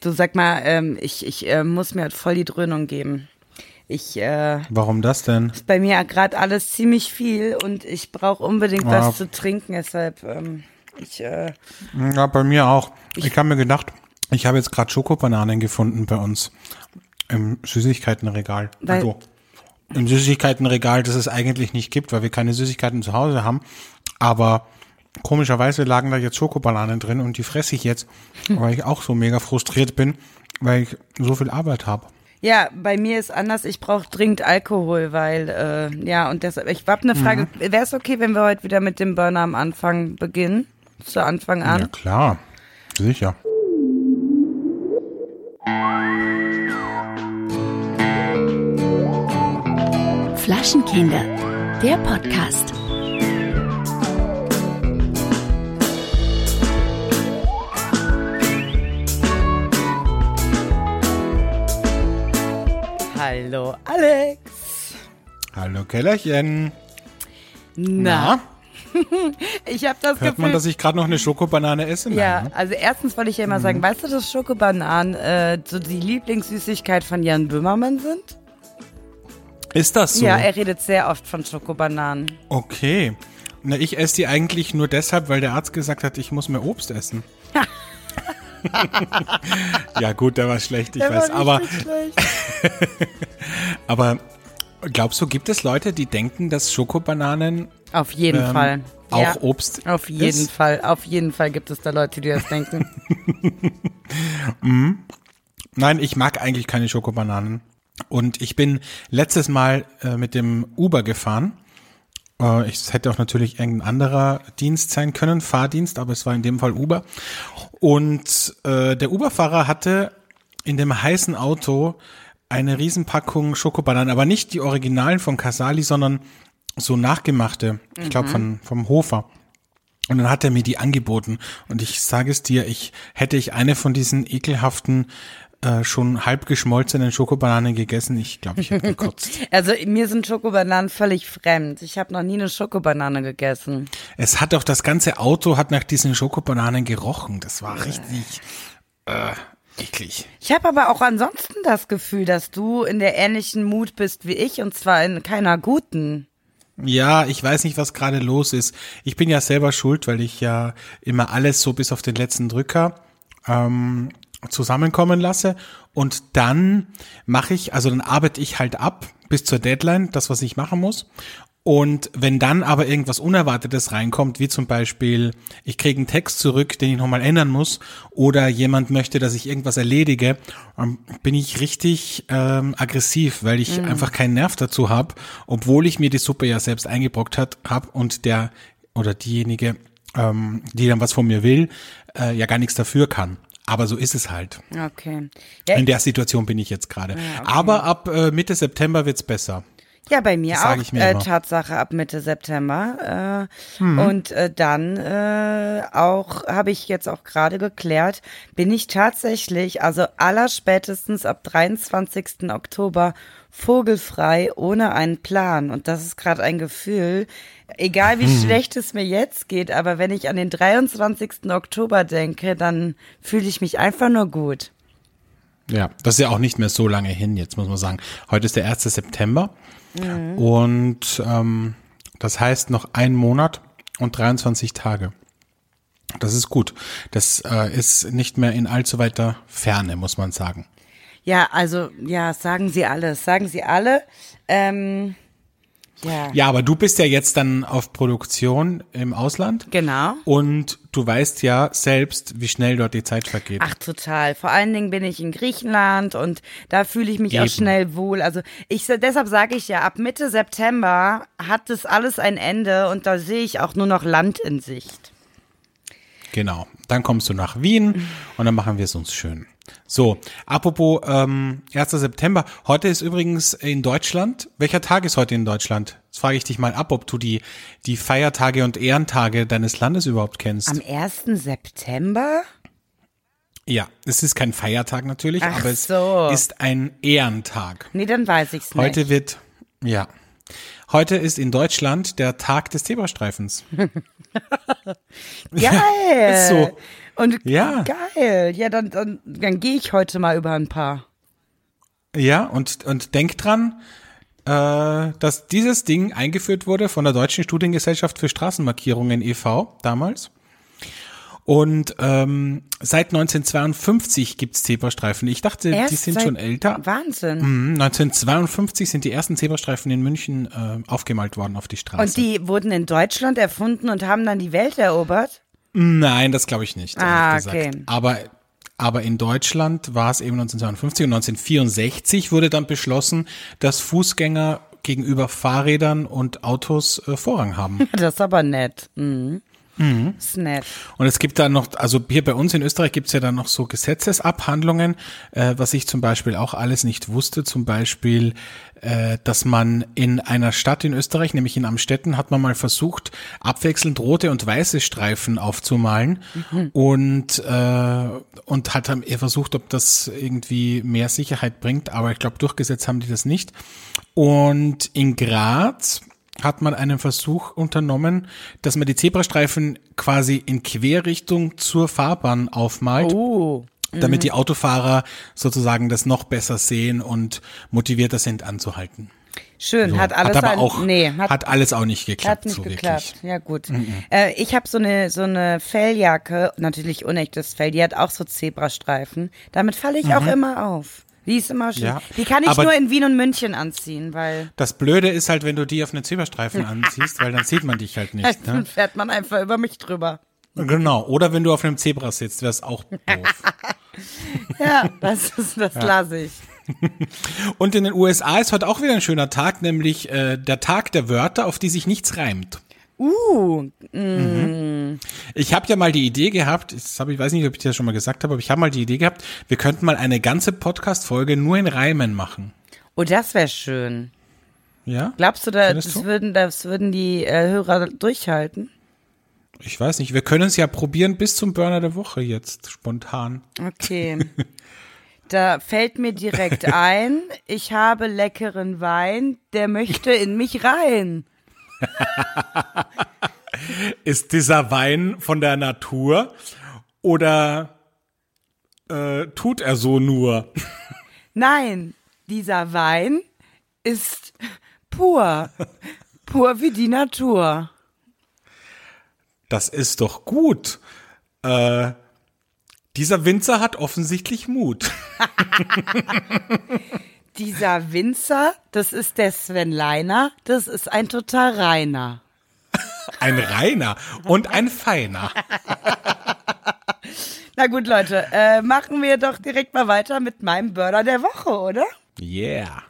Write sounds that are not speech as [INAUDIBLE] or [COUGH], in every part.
Du sag mal, ähm, ich, ich äh, muss mir halt voll die Dröhnung geben. Ich, äh, Warum das denn? ist bei mir gerade alles ziemlich viel und ich brauche unbedingt Ja. was zu trinken, deshalb, ähm, ich, äh, Ja, bei mir auch. Ich, habe mir gedacht, ich habe jetzt gerade Schokobananen gefunden bei uns im Süßigkeitenregal. Weil- also im Süßigkeitenregal, das es eigentlich nicht gibt, weil wir keine Süßigkeiten zu Hause haben. Aber komischerweise lagen da jetzt Schokobananen drin und die fresse ich jetzt, [LAUGHS] weil ich auch so mega frustriert bin, weil ich so viel Arbeit habe. ja, bei mir ist anders, ich brauche dringend Alkohol, weil, äh, ja, und deshalb, ich hab eine Frage, Mhm. wäre es okay, wenn wir heute wieder mit dem Burner am Anfang beginnen? Zu Anfang an? Ja klar, sicher. Flaschenkinder, der Podcast. Hallo, Alex. Hallo Kellerchen. Na, [LAUGHS] ich habe das Hört Gefühl, man, dass ich gerade noch eine Schokobanane esse? Nein, Ja, ne? also erstens wollte ich ja immer Mhm. sagen, weißt du, dass Schokobananen äh, so die Lieblingssüßigkeit von Jan Böhmermann sind? Ist das so? Ja, er redet sehr oft von Schokobananen. Okay. Na, ich esse die eigentlich nur deshalb, weil der Arzt gesagt hat, ich muss mehr Obst essen. Ja, gut, der war schlecht, ich Der weiß. war Aber, [LAUGHS] aber glaubst du, gibt es Leute, die denken, dass Schokobananen Auf jeden ähm, Fall. auch ja, Obst Auf jeden ist? Fall. Auf jeden Fall gibt es da Leute, die das denken. [LAUGHS] Nein, ich mag eigentlich keine Schokobananen. Und ich bin letztes Mal äh, mit dem Uber gefahren. Äh, ich- es hätte auch natürlich irgendein anderer Dienst sein können, Fahrdienst, aber es war in dem Fall Uber. Und äh, der Uberfahrer hatte in dem heißen Auto eine Riesenpackung Schokobananen, aber nicht die Originalen von Casali, sondern so nachgemachte, ich glaube von vom Hofer. Und dann hat er mir die angeboten. Und ich sage es dir, ich hätte ich eine von diesen ekelhaften, äh, schon halb geschmolzenen Schokobananen gegessen, ich glaube, ich hätte gekotzt. [LAUGHS] Also mir sind Schokobananen völlig fremd. Ich habe noch nie eine Schokobanane gegessen. es hat auch das ganze Auto hat nach diesen Schokobananen gerochen. Das war richtig äh, eklig. Ich habe aber auch ansonsten das Gefühl, dass du in der ähnlichen Mut bist wie ich und zwar in keiner guten. Ja, ich weiß nicht, was gerade los ist. Ich bin ja selber schuld, weil ich ja immer alles so bis auf den letzten Drücker ähm, zusammenkommen lasse. Und dann mache ich, also dann arbeite ich halt ab bis zur Deadline, das, was ich machen muss. Und wenn dann aber irgendwas Unerwartetes reinkommt, wie zum Beispiel, ich kriege einen Text zurück, den ich nochmal ändern muss, oder jemand möchte, dass ich irgendwas erledige, ähm, bin ich richtig ähm, aggressiv, weil ich einfach keinen Nerv dazu habe, obwohl ich mir die Suppe ja selbst eingebrockt hat, hab und der oder diejenige, ähm, die dann was von mir will, äh, ja gar nichts dafür kann. Aber so ist es halt. Okay. Ja, In der Situation bin ich jetzt gerade. Aber ab äh, Mitte September wird's besser. Ja, bei mir Das auch. ich mir äh. Tatsache ab Mitte September. Äh, Mhm. Und äh, dann äh, auch habe ich jetzt auch gerade geklärt, bin ich tatsächlich, also allerspätestens ab 23. Oktober vogelfrei ohne einen Plan. Und das ist gerade ein Gefühl, egal wie Mhm. schlecht es mir jetzt geht, aber wenn ich an den 23. Oktober denke, dann fühle ich mich einfach nur gut. Ja, das ist ja auch nicht mehr so lange hin, jetzt muss man sagen. Heute ist der 1. September und ähm, das heißt noch ein Monat und 23 Tage. Das ist gut. Das äh, ist nicht mehr in allzu weiter Ferne, muss man sagen. Ja, also, ja, sagen Sie alles, sagen Sie alle. Ähm, ja. Ja, aber du bist ja jetzt dann auf Produktion im Ausland. Genau. Und du weißt ja selbst, wie schnell dort die Zeit vergeht. Ach, total. Vor allen Dingen bin ich in Griechenland und da fühle ich mich auch Eben. schnell wohl. Also ich deshalb sage ich ja, ab Mitte September hat das alles ein Ende und da sehe ich auch nur noch Land in Sicht. Genau. Dann kommst du nach Wien und dann machen wir es uns schön. So, apropos ähm, 1. September. Heute ist übrigens in Deutschland. Welcher Tag ist heute in Deutschland? Jetzt frage ich dich mal ab, ob du die, die Feiertage und Ehrentage deines Landes überhaupt kennst. Am 1. September? ja, es ist kein Feiertag natürlich, Ach aber es so. ist ein Ehrentag. Nee, dann weiß ich's nicht. Heute wird, ja, Heute ist in Deutschland der Tag des Zebrastreifens. [LAUGHS] Geil. [LAUGHS] ist so. Und Ja. geil. Ja, dann, dann, dann gehe ich heute mal über ein paar. Ja, und, und denk dran, äh, dass dieses Ding eingeführt wurde von der Deutschen Studiengesellschaft für Straßenmarkierungen e.V. damals. Und ähm, seit 1952 gibt's Zebrastreifen. Ich dachte, die Erst sind seit- schon älter. Wahnsinn. Mhm, 1952 sind die ersten Zebrastreifen in München äh, aufgemalt worden auf die Straße. Und die wurden in Deutschland erfunden und haben dann die Welt erobert? Nein, das glaube ich nicht. Ah, okay. Aber, aber in Deutschland war es eben 1952 und 1964 wurde dann beschlossen, dass Fußgänger gegenüber Fahrrädern und Autos äh, Vorrang haben. [LAUGHS] Das ist aber nett. Mhm. Ist nett. Und es gibt da noch, also hier bei uns in Österreich gibt's ja dann noch so Gesetzesabhandlungen, äh, was ich zum Beispiel auch alles nicht wusste, zum Beispiel, äh, dass man in einer Stadt in Österreich, nämlich in Amstetten, hat man mal versucht, abwechselnd rote und weiße Streifen aufzumalen und, äh, und hat dann versucht, ob das irgendwie mehr Sicherheit bringt, aber ich glaube, durchgesetzt haben die das nicht. Und in Graz hat man einen Versuch unternommen, dass man die Zebrastreifen quasi in Querrichtung zur Fahrbahn aufmalt. Oh. Damit die Autofahrer sozusagen das noch besser sehen und motivierter sind anzuhalten. Schön, So. hat alles aber ein, auch, nee, hat, hat, alles auch nicht geklappt, hat nicht so geklappt. wirklich. Ja gut. Äh, ich habe so eine so eine Felljacke, natürlich unechtes Fell, die hat auch so Zebrastreifen. Damit falle ich auch immer auf. Die ist immer schön. Ja, die kann ich nur in Wien und München anziehen, weil Das Blöde ist halt, wenn du die auf einen Zebrastreifen [LAUGHS] anziehst, weil dann sieht man dich halt nicht. dann Ne? fährt man einfach über mich drüber. Genau. Oder wenn du auf einem Zebra sitzt, wäre es auch [LAUGHS] doof. Ja, das ist das lasse ich. Und in den USA ist heute auch wieder ein schöner Tag, nämlich äh, der Tag der Wörter, auf die sich nichts reimt. Uh, Ich habe ja mal die Idee gehabt, das hab ich weiß nicht, ob ich das schon mal gesagt habe, aber ich habe mal die Idee gehabt, wir könnten mal eine ganze Podcast-Folge nur in Reimen machen. oh, das wäre schön. Ja? Glaubst du, da, das würden das würden die äh, Hörer durchhalten? Ich weiß nicht, wir können es ja probieren bis zum Burner der Woche jetzt, spontan. Okay. [LAUGHS] Da fällt mir direkt [LAUGHS] ein, ich habe leckeren Wein, der möchte in mich rein. [LAUGHS] Ist dieser Wein von der Natur oder äh, tut er so nur? Nein, dieser Wein ist pur. Pur wie die Natur. Das ist doch gut. Äh, dieser Winzer hat offensichtlich Mut. [LAUGHS] Dieser Winzer, das ist der Sven Leiner, das ist ein total reiner. Ein reiner und ein feiner. [LAUGHS] Na gut, Leute, äh, machen wir doch direkt mal weiter mit meinem Burner der Woche, oder? Yeah.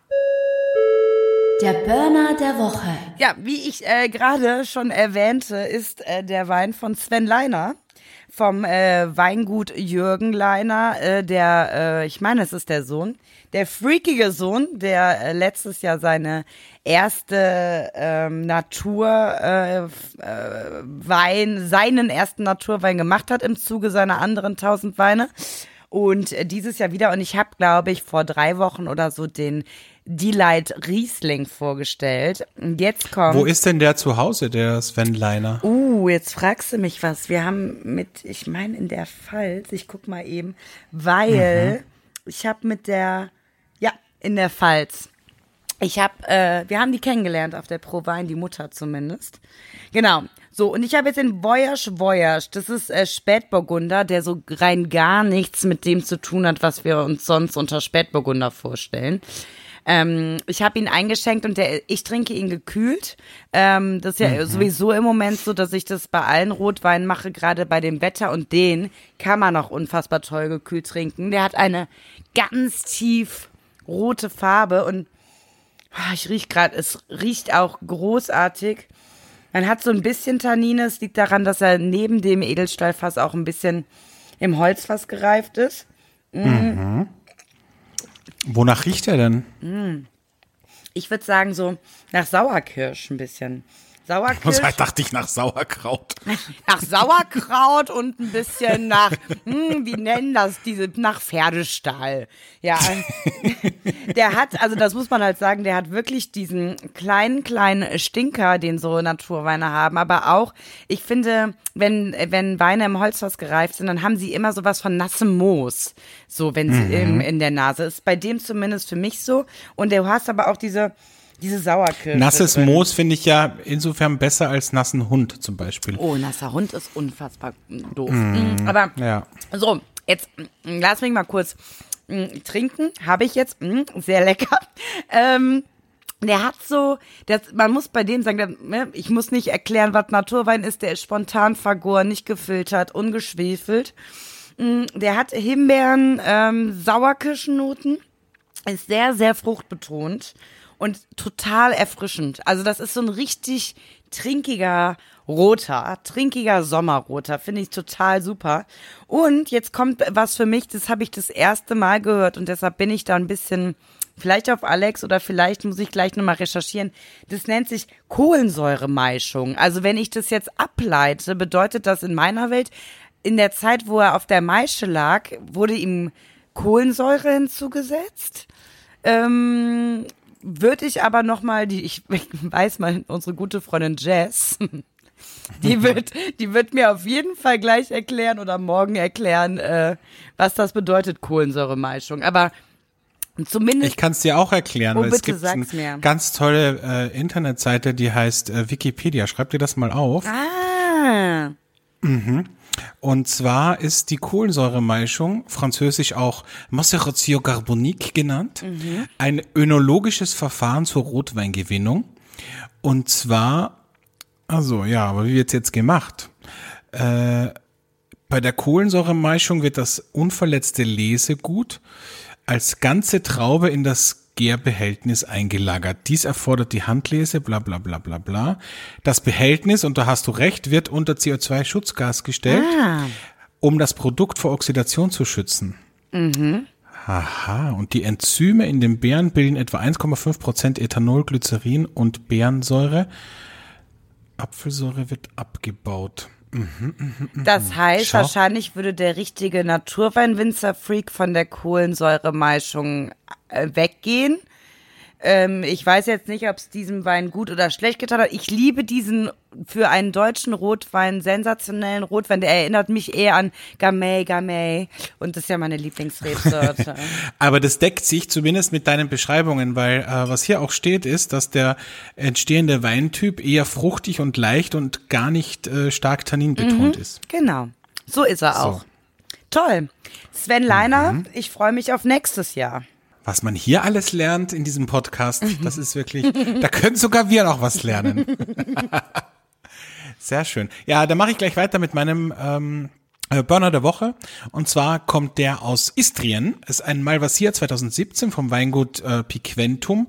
Der Burner der Woche. Ja, wie ich äh, gerade schon erwähnte, ist äh, der Wein von Sven Leiner vom äh, Weingut Jürgen Leiner, äh, der, äh, ich meine, es ist der Sohn, der freakige Sohn, der äh, letztes Jahr seine erste ähm, Natur äh, äh, Wein, seinen ersten Naturwein gemacht hat im Zuge seiner anderen tausend Weine. Und äh, dieses Jahr wieder, und ich habe, glaube ich, vor drei Wochen oder so den Delight Riesling vorgestellt. Und jetzt kommt. Wo ist denn der zu Hause, der Sven Leiner? Uh, jetzt fragst du mich was. Wir haben mit, ich meine in der Pfalz, ich guck mal eben, weil ich habe mit der, in der Pfalz. Ich habe, äh, wir haben die kennengelernt auf der Pro Wein, die Mutter zumindest. Genau. So, und ich habe jetzt den Voyage Voyage. Das ist äh, Spätburgunder, der so rein gar nichts mit dem zu tun hat, was wir uns sonst unter Spätburgunder vorstellen. Ähm, ich habe ihn eingeschenkt und der, ich trinke ihn gekühlt. Ähm, das ist ja sowieso im Moment so, dass ich das bei allen Rotweinen mache, gerade bei dem Wetter und den kann man auch unfassbar toll gekühlt trinken. Der hat eine ganz tief rote Farbe und ah, ich riech gerade, es riecht auch großartig. Man hat so ein bisschen Tannine, es liegt daran, dass er neben dem Edelstahlfass auch ein bisschen im Holzfass gereift ist. Wonach riecht er denn? Ich würde sagen, so nach Sauerkirsch ein bisschen. Sauerkirsch. So dachte ich nach Sauerkraut. [LAUGHS] nach Sauerkraut und ein bisschen nach, hm, wie nennen das diese, nach Pferdestall. Ja, [LAUGHS] der hat, also das muss man halt sagen, der hat wirklich diesen kleinen, kleinen Stinker, den so Naturweine haben, aber auch, ich finde, wenn, wenn Weine im Holzfass gereift sind, dann haben sie immer sowas von nassem Moos, so wenn sie im, in der Nase ist. Bei dem zumindest für mich so. Und du hast aber auch diese, diese Sauerkirsche. Nasses drin. Moos finde ich ja insofern besser als nassen Hund zum Beispiel. Oh, nasser Hund ist unfassbar doof. Mm, Aber Ja. so, jetzt mm, lass mich mal kurz mm, trinken. Habe ich jetzt. Mm, sehr lecker. [LAUGHS] Ähm, der hat so, das, man muss bei dem sagen, der, ne, ich muss nicht erklären, was Naturwein ist. Der ist spontan vergoren, nicht gefiltert, ungeschwefelt. Mm, Der hat Himbeeren, ähm, Sauerkirschennoten, ist sehr, sehr fruchtbetont und total erfrischend. Also das ist so ein richtig trinkiger roter, trinkiger Sommerroter, finde ich total super. Und jetzt kommt was für mich, das habe ich das erste Mal gehört und deshalb bin ich da ein bisschen vielleicht auf Alex oder vielleicht muss ich gleich nochmal recherchieren. Das nennt sich Kohlensäuremeischung. Also wenn ich das jetzt ableite, bedeutet das in meiner Welt, in der Zeit, wo er auf der Maische lag, wurde ihm Kohlensäure hinzugesetzt. Ähm, würde ich aber noch mal die ich, ich weiß mal unsere gute Freundin Jess die [LAUGHS] wird die wird mir auf jeden Fall gleich erklären oder morgen erklären äh, was das bedeutet Kohlensäuremeischung aber zumindest Ich kann es dir auch erklären, Oh, weil es gibt eine ganz tolle äh, Internetseite, die heißt äh, Wikipedia. Schreib dir das mal auf. ah Und zwar ist die Kohlensäuremeischung, französisch auch Maceratio carbonique genannt, ein önologisches Verfahren zur Rotweingewinnung. Und zwar, also ja, aber wie wird's jetzt gemacht? Äh, bei der Kohlensäuremeischung wird das unverletzte Lesegut als ganze Traube in das Gärbehältnis eingelagert. Dies erfordert die Handlese, bla bla bla bla bla. Das Behältnis, und da hast du recht, wird unter CO2-Schutzgas gestellt, um das Produkt vor Oxidation zu schützen. Aha, und die Enzyme in den Beeren bilden etwa 1,5 Prozent Ethanol, Glycerin und Beerensäure. Apfelsäure wird abgebaut. Das heißt Schau. wahrscheinlich würde der richtige Naturweinwinzer-Freak von der Kohlensäuremeischung äh, weggehen ähm, ich weiß jetzt nicht, ob es diesem Wein gut oder schlecht getan hat. Ich liebe diesen für einen deutschen Rotwein sensationellen Rotwein. Der erinnert mich eher an Gamay, Gamay. Und das ist ja meine Lieblingsrebsorte. [LAUGHS] Aber das deckt sich zumindest mit deinen Beschreibungen, weil äh, was hier auch steht, ist, dass der entstehende Weintyp eher fruchtig und leicht und gar nicht äh, stark tanninbetont ist. genau. So ist er auch. Toll. Sven Leiner, ich freue mich auf nächstes Jahr. Was man hier alles lernt in diesem Podcast, das ist wirklich, da können sogar wir noch was lernen. [LAUGHS] Sehr schön. Ja, dann mache ich gleich weiter mit meinem ähm, äh, Burner der Woche. Und zwar kommt der aus Istrien. Ist ein Malvasier 2017 vom Weingut äh, Piquentum.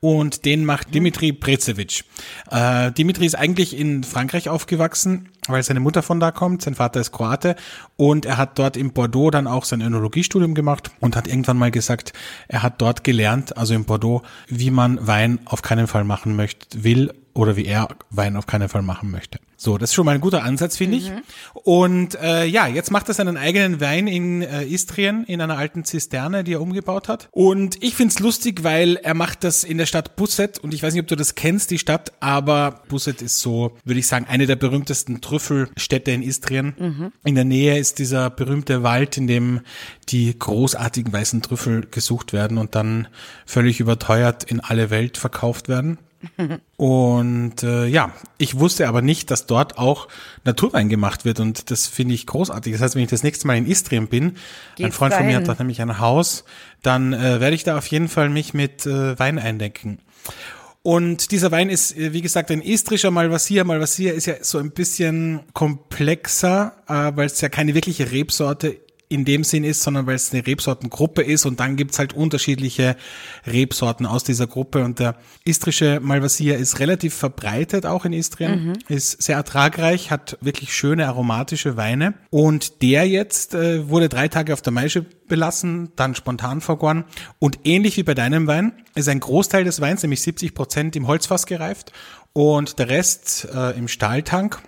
Und den macht Dimitri Brecevic. Äh, Dimitri ist eigentlich in Frankreich aufgewachsen, weil seine Mutter von da kommt. Sein Vater ist Kroate. Und er hat dort in Bordeaux dann auch sein Önologiestudium gemacht und hat irgendwann mal gesagt, er hat dort gelernt, also in Bordeaux, wie man Wein auf keinen Fall machen möchte, will oder wie er Wein auf keinen Fall machen möchte. So, das ist schon mal ein guter Ansatz, finde ich. Und äh, ja, jetzt macht er seinen eigenen Wein in äh, Istrien, in einer alten Zisterne, die er umgebaut hat. Und ich find's lustig, weil er macht das in der Stadt Busset. Und ich weiß nicht, ob du das kennst, die Stadt, aber Busset ist so, würde ich sagen, eine der berühmtesten Trüffelstädte in Istrien. In der Nähe ist dieser berühmte Wald, in dem die großartigen weißen Trüffel gesucht werden und dann völlig überteuert in alle Welt verkauft werden. [LAUGHS] Und äh, ja, ich wusste aber nicht, dass dort auch Naturwein gemacht wird und das finde ich großartig. Das heißt, wenn ich das nächste Mal in Istrien bin, ein Geht's Freund von mir hat dort nämlich ein Haus, dann äh, werde ich da auf jeden Fall mich mit äh, Wein eindecken. Und dieser Wein ist, äh, wie gesagt, ein istrischer Malvasier. Malvasier ist ja so ein bisschen komplexer, äh, weil es ja keine wirkliche Rebsorte in dem Sinn ist, sondern weil es eine Rebsortengruppe ist und dann gibt's halt unterschiedliche Rebsorten aus dieser Gruppe. Und der istrische Malvasier ist relativ verbreitet auch in Istrien, ist sehr ertragreich, hat wirklich schöne aromatische Weine. Und der jetzt äh, wurde drei Tage auf der Maische belassen, dann spontan vergoren und ähnlich wie bei deinem Wein ist ein Großteil des Weins, nämlich 70 Prozent im Holzfass gereift und der Rest äh, im Stahltank.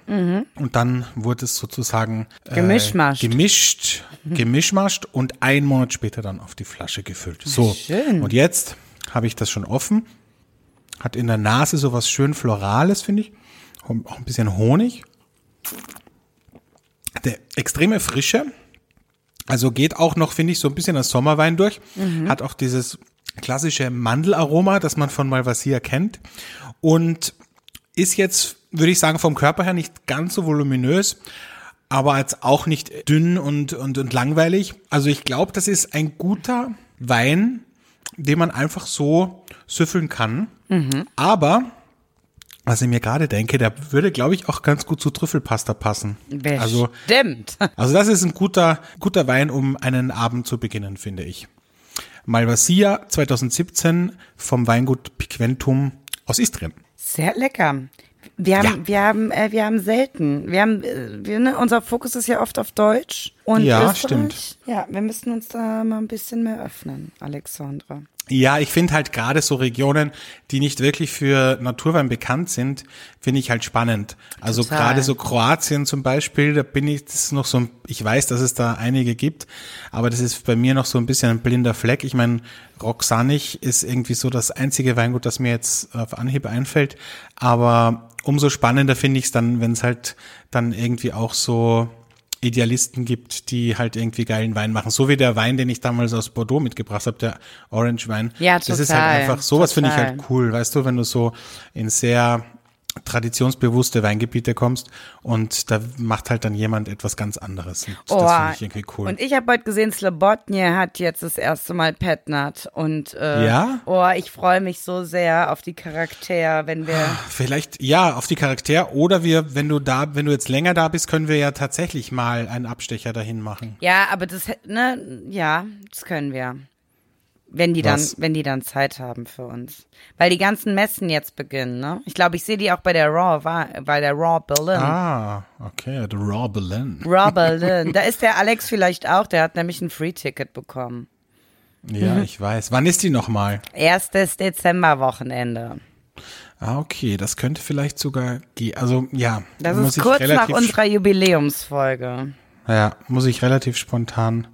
Und dann wurde es sozusagen äh, Gemischmascht. gemischt, gemischmascht und ein Monat später dann auf die Flasche gefüllt. So, schön. und jetzt habe ich das schon offen. Hat in der Nase so was schön Florales, finde ich. Auch ein bisschen Honig. Der extreme Frische. Also geht auch noch, finde ich, so ein bisschen als Sommerwein durch. Hat auch dieses klassische Mandelaroma, das man von Malvasia kennt. Und ist jetzt, würde ich sagen, vom Körper her nicht ganz so voluminös, aber jetzt auch nicht dünn und, und, und langweilig. Also ich glaube, das ist ein guter Wein, den man einfach so süffeln kann. Aber, was ich mir gerade denke, der würde, glaube ich, auch ganz gut zu Trüffelpasta passen. Also, Stimmt. also das ist ein guter, guter Wein, um einen Abend zu beginnen, finde ich. Malvasia 2017 vom Weingut Piquentum aus Istrien. Sehr lecker. Wir haben, Ja. wir haben, äh, wir haben selten. Wir haben, äh, wir, ne, unser Fokus ist ja oft auf Deutsch und Ja, Österreich. stimmt. Ja, wir müssten uns da mal ein bisschen mehr öffnen, Alexandra. Ja, ich finde halt gerade so Regionen, die nicht wirklich für Naturwein bekannt sind, finde ich halt spannend. Also gerade so Kroatien zum Beispiel, da bin ich das ist noch so, ein- ich weiß, dass es da einige gibt, aber das ist bei mir noch so ein bisschen ein blinder Fleck. Ich meine, Roxanich ist irgendwie so das einzige Weingut, das mir jetzt auf Anhieb einfällt, aber umso spannender finde ich es dann, wenn es halt dann irgendwie auch so Idealisten gibt, die halt irgendwie geilen Wein machen. So wie der Wein, den ich damals aus Bordeaux mitgebracht habe, der Orange Wein. Ja, Das ist total, halt einfach, sowas finde ich total. halt cool, weißt du, wenn du so in sehr traditionsbewusste Weingebiete kommst und da macht halt dann jemand etwas ganz anderes. Und das finde ich irgendwie cool. Oh, Und ich habe heute gesehen, Slobodnie hat jetzt das erste Mal Petnat und äh, Ja? oh, ich freue mich so sehr auf die Charakter, wenn wir Vielleicht, ja, auf die Charakter oder wir, wenn du da, wenn du jetzt länger da bist, können wir ja tatsächlich mal einen Abstecher dahin machen. Ja, aber das, ne, ja, das können wir. Wenn die dann, wenn die dann Zeit haben für uns. Weil die ganzen Messen jetzt beginnen, ne? Ich glaube, ich sehe die auch bei der Raw, bei der Raw Berlin. Ah, okay, the Raw Berlin. [LAUGHS] Raw Berlin. Da ist der Alex vielleicht auch, der hat nämlich ein Free-Ticket bekommen. Ja, Mhm. ich weiß. Wann ist die nochmal? Erstes Dezemberwochenende. Ah, okay, das könnte vielleicht sogar gehen. Also, ja. Das ist kurz nach unserer Jubiläumsfolge. Ja, muss ich relativ spontan,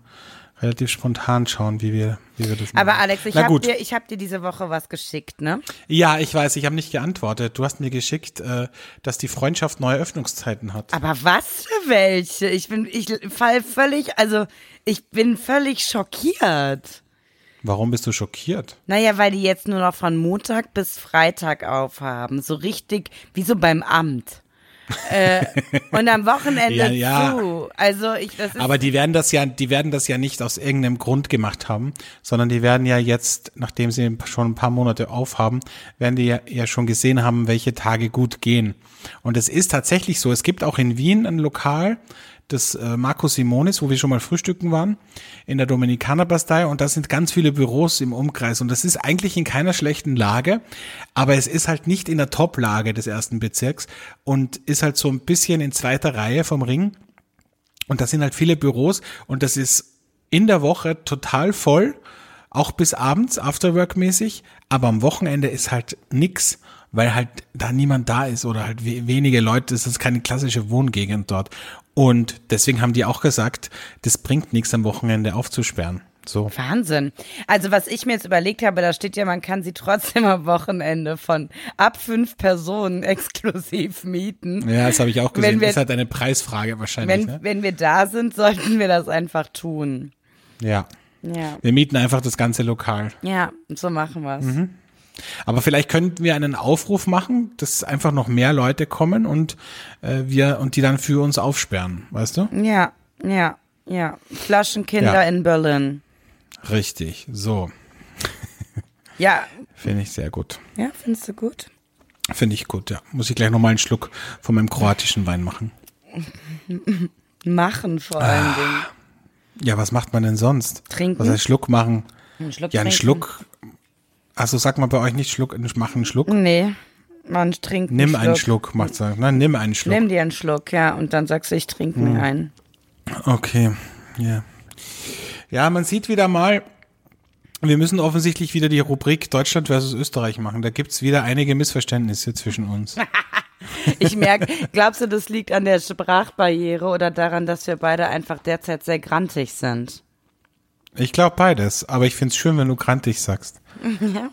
relativ spontan schauen, wie wir, wie wir das machen. Aber Alex, ich habe dir, ich hab dir diese Woche was geschickt, ne? Ja, ich weiß, ich habe nicht geantwortet. Du hast mir geschickt, äh, dass die Freundschaft neue Öffnungszeiten hat. Aber was für welche? Ich bin, ich fall völlig, also ich bin völlig schockiert. Warum bist du schockiert? Naja, weil die jetzt nur noch von Montag bis Freitag aufhaben. So richtig, wie so beim Amt. Äh, und am Wochenende Ja, ja. zu. Also ich, das ist Aber die werden das ja, die werden das ja nicht aus irgendeinem Grund gemacht haben, sondern die werden ja jetzt, nachdem sie schon ein paar Monate aufhaben, werden die ja, ja schon gesehen haben, welche Tage gut gehen. Und es ist tatsächlich so. Es gibt auch in Wien ein Lokal, das äh, Marco Simonis, wo wir schon mal frühstücken waren, in der Dominikanerbastei. Und da sind ganz viele Büros im Umkreis. Und das ist eigentlich in keiner schlechten Lage, aber es ist halt nicht in der Top-Lage des ersten Bezirks und ist halt so ein bisschen in zweiter Reihe vom Ring. Und das sind halt viele Büros und das ist in der Woche total voll, auch bis abends, Afterwork-mäßig, aber am Wochenende ist halt nix, weil halt da niemand da ist oder halt we wenige Leute, das ist keine klassische Wohngegend dort. Und deswegen haben die auch gesagt, das bringt nichts am Wochenende aufzusperren. So. Wahnsinn. Also was ich mir jetzt überlegt habe, da steht ja, man kann sie trotzdem am Wochenende von ab fünf Personen [LAUGHS] exklusiv mieten. Ja, das habe ich auch Wenn gesehen. wir- das ist halt eine Preisfrage wahrscheinlich. Wenn, ne? wenn wir da sind, sollten wir das einfach tun. Ja. Ja. Wir mieten einfach das ganze Lokal. Ja, so machen wir's. Mhm. Aber vielleicht könnten wir einen Aufruf machen, dass einfach noch mehr Leute kommen und äh, wir und die dann für uns aufsperren, weißt du? Ja, ja, ja. Flaschenkinder Ja. in Berlin. Richtig, so [LAUGHS] Ja, finde ich sehr gut. ja, findest du gut? Finde ich gut, ja. Muss ich gleich noch mal einen Schluck von meinem kroatischen Wein machen. [LAUGHS] Machen vor Ah. allen Dingen. Ja, was macht man denn sonst? Trinken? Was heißt Schluck machen? Einen Schluck Ja, einen trinken. Schluck. Also sag mal bei euch nicht Schluck, mach einen Schluck. Nee, man trinkt Nimm einen Schluck, macht sagen. Nein, nimm einen Schluck. Nimm dir einen Schluck, ja, und dann sagst du, ich trinke mir einen. Okay, ja. Ja, man sieht wieder mal, Wir müssen offensichtlich wieder die Rubrik Deutschland versus Österreich machen. Da gibt's wieder einige Missverständnisse zwischen uns. [LAUGHS] Ich merke, glaubst du, das liegt an der Sprachbarriere oder daran, dass wir beide einfach derzeit sehr grantig sind? Ich glaube beides, aber ich find's schön, wenn du grantig sagst. [LAUGHS] Ja.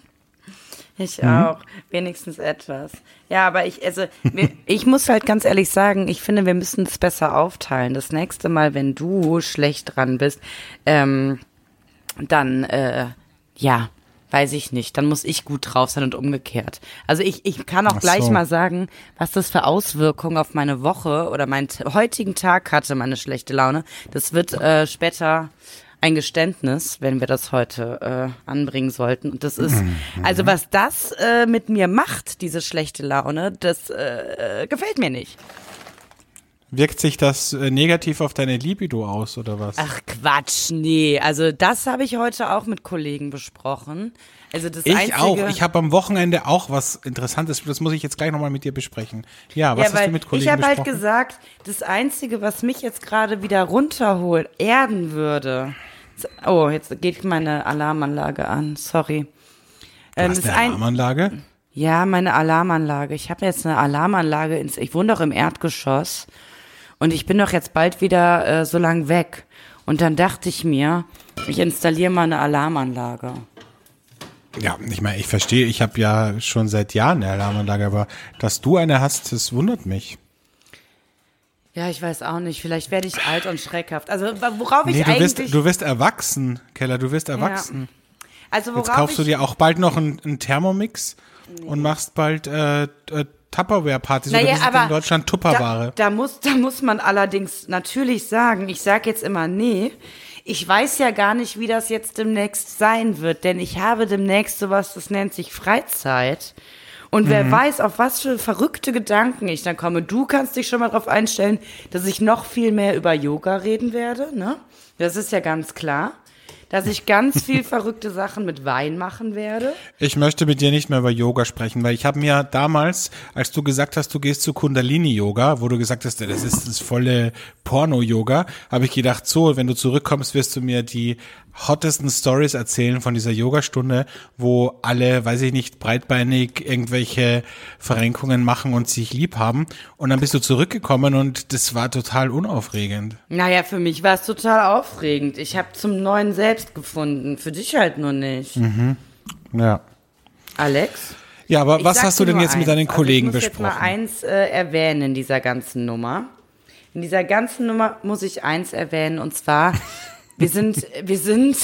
Ich auch. Wenigstens etwas. Ja, aber ich, also, [LAUGHS] ich muss halt ganz ehrlich sagen, ich finde, wir müssen es besser aufteilen. Das nächste Mal, wenn du schlecht dran bist, ähm, dann, äh, ja, weiß ich nicht. Dann muss ich gut drauf sein und umgekehrt. Also ich, ich kann auch Ach gleich so. mal sagen, was das für Auswirkungen auf meine Woche oder meinen heutigen Tag hatte, meine schlechte Laune. Das wird äh, später ein Geständnis, wenn wir das heute äh, anbringen sollten. Und das ist, also was das äh, mit mir macht, diese schlechte Laune, das äh, äh, gefällt mir nicht. Wirkt sich das äh, negativ auf deine Libido aus oder was? Ach Quatsch, nee. Also das habe ich heute auch mit Kollegen besprochen. Also das ich einzige, auch. Ich habe am Wochenende auch was Interessantes. Das muss ich jetzt gleich nochmal mit dir besprechen. Ja, was ja, hast du mit Kollegen ich habe halt besprochen? gesagt, das Einzige, was mich jetzt gerade wieder runterholt, erden würde. Oh, jetzt geht meine Alarmanlage an. Sorry. du Ähm, hast das eine ein- Alarmanlage? Ja, meine Alarmanlage. Ich habe jetzt eine Alarmanlage ins. Ich wohne doch im Erdgeschoss und ich bin doch jetzt bald wieder äh, so lang weg. Und dann dachte ich mir, ich installiere mal eine Alarmanlage. Ja, ich meine, ich verstehe, ich habe ja schon seit Jahren eine Alarmanlage, aber dass du eine hast, das wundert mich. Ja, ich weiß auch nicht. Vielleicht werde ich alt und schreckhaft. Also worauf ich Nee, du eigentlich, wirst, du wirst erwachsen, Keller, du wirst erwachsen. also worauf Jetzt kaufst du ich, dir auch bald noch einen, einen Thermomix und machst bald äh, äh, Tupperware-Partys oder Naja, sind aber in Deutschland da, Tupperware. da muss, da muss man allerdings natürlich sagen. Ich sage jetzt immer nee. Ich weiß ja gar nicht, wie das jetzt demnächst sein wird, denn ich habe demnächst sowas, das nennt sich Freizeit. Und Mhm. wer weiß, auf was für verrückte Gedanken ich dann komme. Du kannst dich schon mal darauf einstellen, dass ich noch viel mehr über Yoga reden werde, ne? Das ist ja ganz klar. Dass ich ganz viel [LAUGHS] verrückte Sachen mit Wein machen werde. Ich möchte mit dir nicht mehr über Yoga sprechen, weil ich habe mir damals, als du gesagt hast, du gehst zu Kundalini-Yoga, wo du gesagt hast, das ist das volle Porno-Yoga, habe ich gedacht, so, wenn du zurückkommst, wirst du mir die hottesten Stories erzählen von dieser Yogastunde, wo alle, weiß ich nicht, breitbeinig irgendwelche Verrenkungen machen und sich lieb haben. Und dann bist du zurückgekommen und das war total unaufregend. Naja, für mich war es total aufregend. Ich habe zum neuen Selbst gefunden. Für dich halt nur nicht. Ja. Alex? Ja, aber Ich was hast du denn jetzt mit eins. deinen Kollegen also ich muss besprochen? Jetzt mal eins äh, erwähnen in dieser ganzen Nummer. In dieser ganzen Nummer muss ich eins erwähnen und zwar, [LAUGHS] wir sind, wir sind,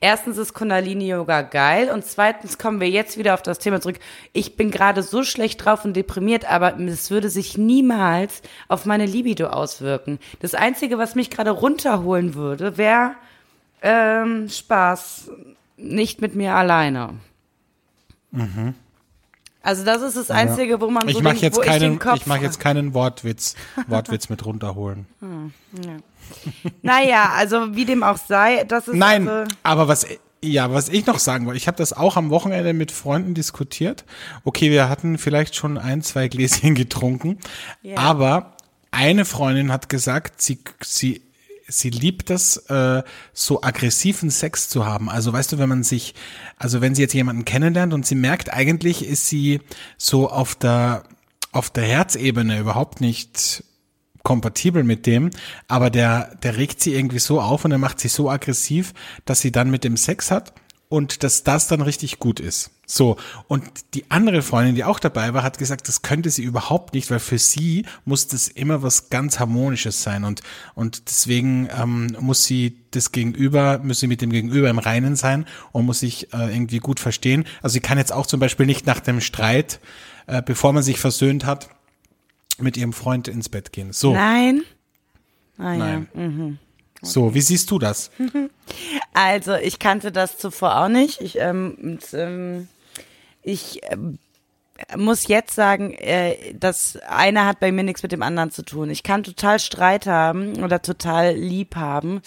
erstens ist Kundalini Yoga geil und zweitens kommen wir jetzt wieder auf das Thema zurück. Ich bin gerade so schlecht drauf und deprimiert, aber es würde sich niemals auf meine Libido auswirken. Das Einzige, was mich gerade runterholen würde, wäre ähm, Spaß, nicht mit mir alleine. Also das ist das Einzige, wo man Ich so denkt, jetzt wo ich den keinen, Kopf ich mache jetzt keinen Wortwitz, [LAUGHS] Wortwitz mit runterholen. Naja, also wie dem auch sei, das ist Nein, also, aber was, ja, was ich noch sagen wollte, ich habe das auch am Wochenende mit Freunden diskutiert. Okay, wir hatten vielleicht schon ein, zwei Gläschen [LAUGHS] getrunken, Ja. aber eine Freundin hat gesagt, sie, sie, sie liebt das, äh, so aggressiven Sex zu haben. Also weißt du, wenn man sich, also wenn sie jetzt jemanden kennenlernt und sie merkt, eigentlich ist sie so auf der, auf der Herzebene überhaupt nicht kompatibel mit dem, aber der, der regt sie irgendwie so auf und er macht sie so aggressiv, dass sie dann mit dem Sex hat und dass das dann richtig gut ist. So. Und die andere Freundin, die auch dabei war, hat gesagt, das könnte sie überhaupt nicht, weil für sie muss das immer was ganz Harmonisches sein und, und deswegen ähm, muss sie das Gegenüber, muss sie mit dem Gegenüber im Reinen sein und muss sich äh, irgendwie gut verstehen. Also sie kann jetzt auch zum Beispiel nicht nach dem Streit, äh, bevor man sich versöhnt hat, mit ihrem Freund ins Bett gehen. So, nein. Ah, Nein. Ja. so, wie siehst du das? [LAUGHS] Also ich kannte das zuvor auch nicht. Ich, ähm, und, ähm, ich ähm, muss jetzt sagen, äh, das eine hat bei mir nichts mit dem anderen zu tun. Ich kann total Streit haben oder total lieb haben.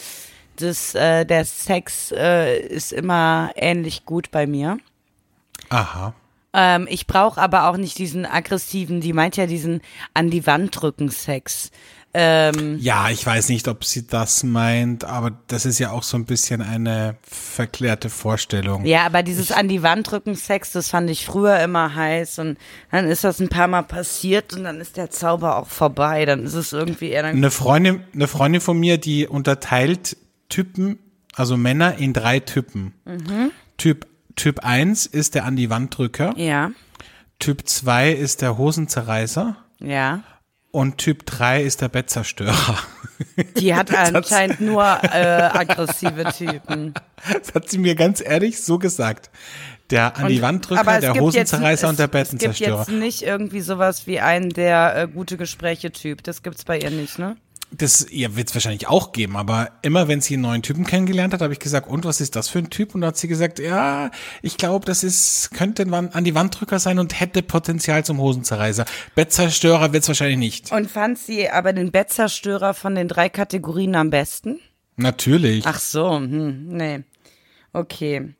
Das, äh, der Sex äh, ist immer ähnlich gut bei mir. Aha. Ähm, ich brauche aber auch nicht diesen aggressiven, die meint ja diesen an die Wand drücken Sex. Ähm, Ja, ich weiß nicht, ob sie das meint, aber das ist ja auch so ein bisschen eine verklärte Vorstellung. ja, aber dieses an die Wand drücken Sex, das fand ich früher immer heiß und dann ist das ein paar Mal passiert und dann ist der Zauber auch vorbei. Dann ist es irgendwie eher dann Eine Freundin, eine Freundin von mir, die unterteilt Typen, also Männer in drei Typen. Typ, typ 1 ist der an die Wand Drücker, ja, Typ 2 ist der Hosenzerreißer ja. Und Typ 3 ist der Bettzerstörer. [LAUGHS] Die hat [LAUGHS] anscheinend nur äh, aggressive Typen. Das hat sie mir ganz ehrlich so gesagt. Der an die Wand Drücker, es der gibt Hosenzerreißer jetzt, und der es, Bettenzerstörer. Es gibt jetzt nicht irgendwie sowas wie einen der äh, gute Gespräche-Typ. Das gibt's bei ihr nicht, ne? Das ja, wird es wahrscheinlich auch geben, aber immer wenn sie einen neuen Typen kennengelernt hat, habe ich gesagt, und was ist das für ein Typ? Und da hat sie gesagt, ja, ich glaube, das ist, könnte ein an die Wanddrücker sein und hätte Potenzial zum Hosenzerreißer. Bettzerstörer wird es wahrscheinlich nicht. Und fand sie aber den Bettzerstörer von den drei Kategorien am besten? Natürlich. Ach so, hm, nee. Okay.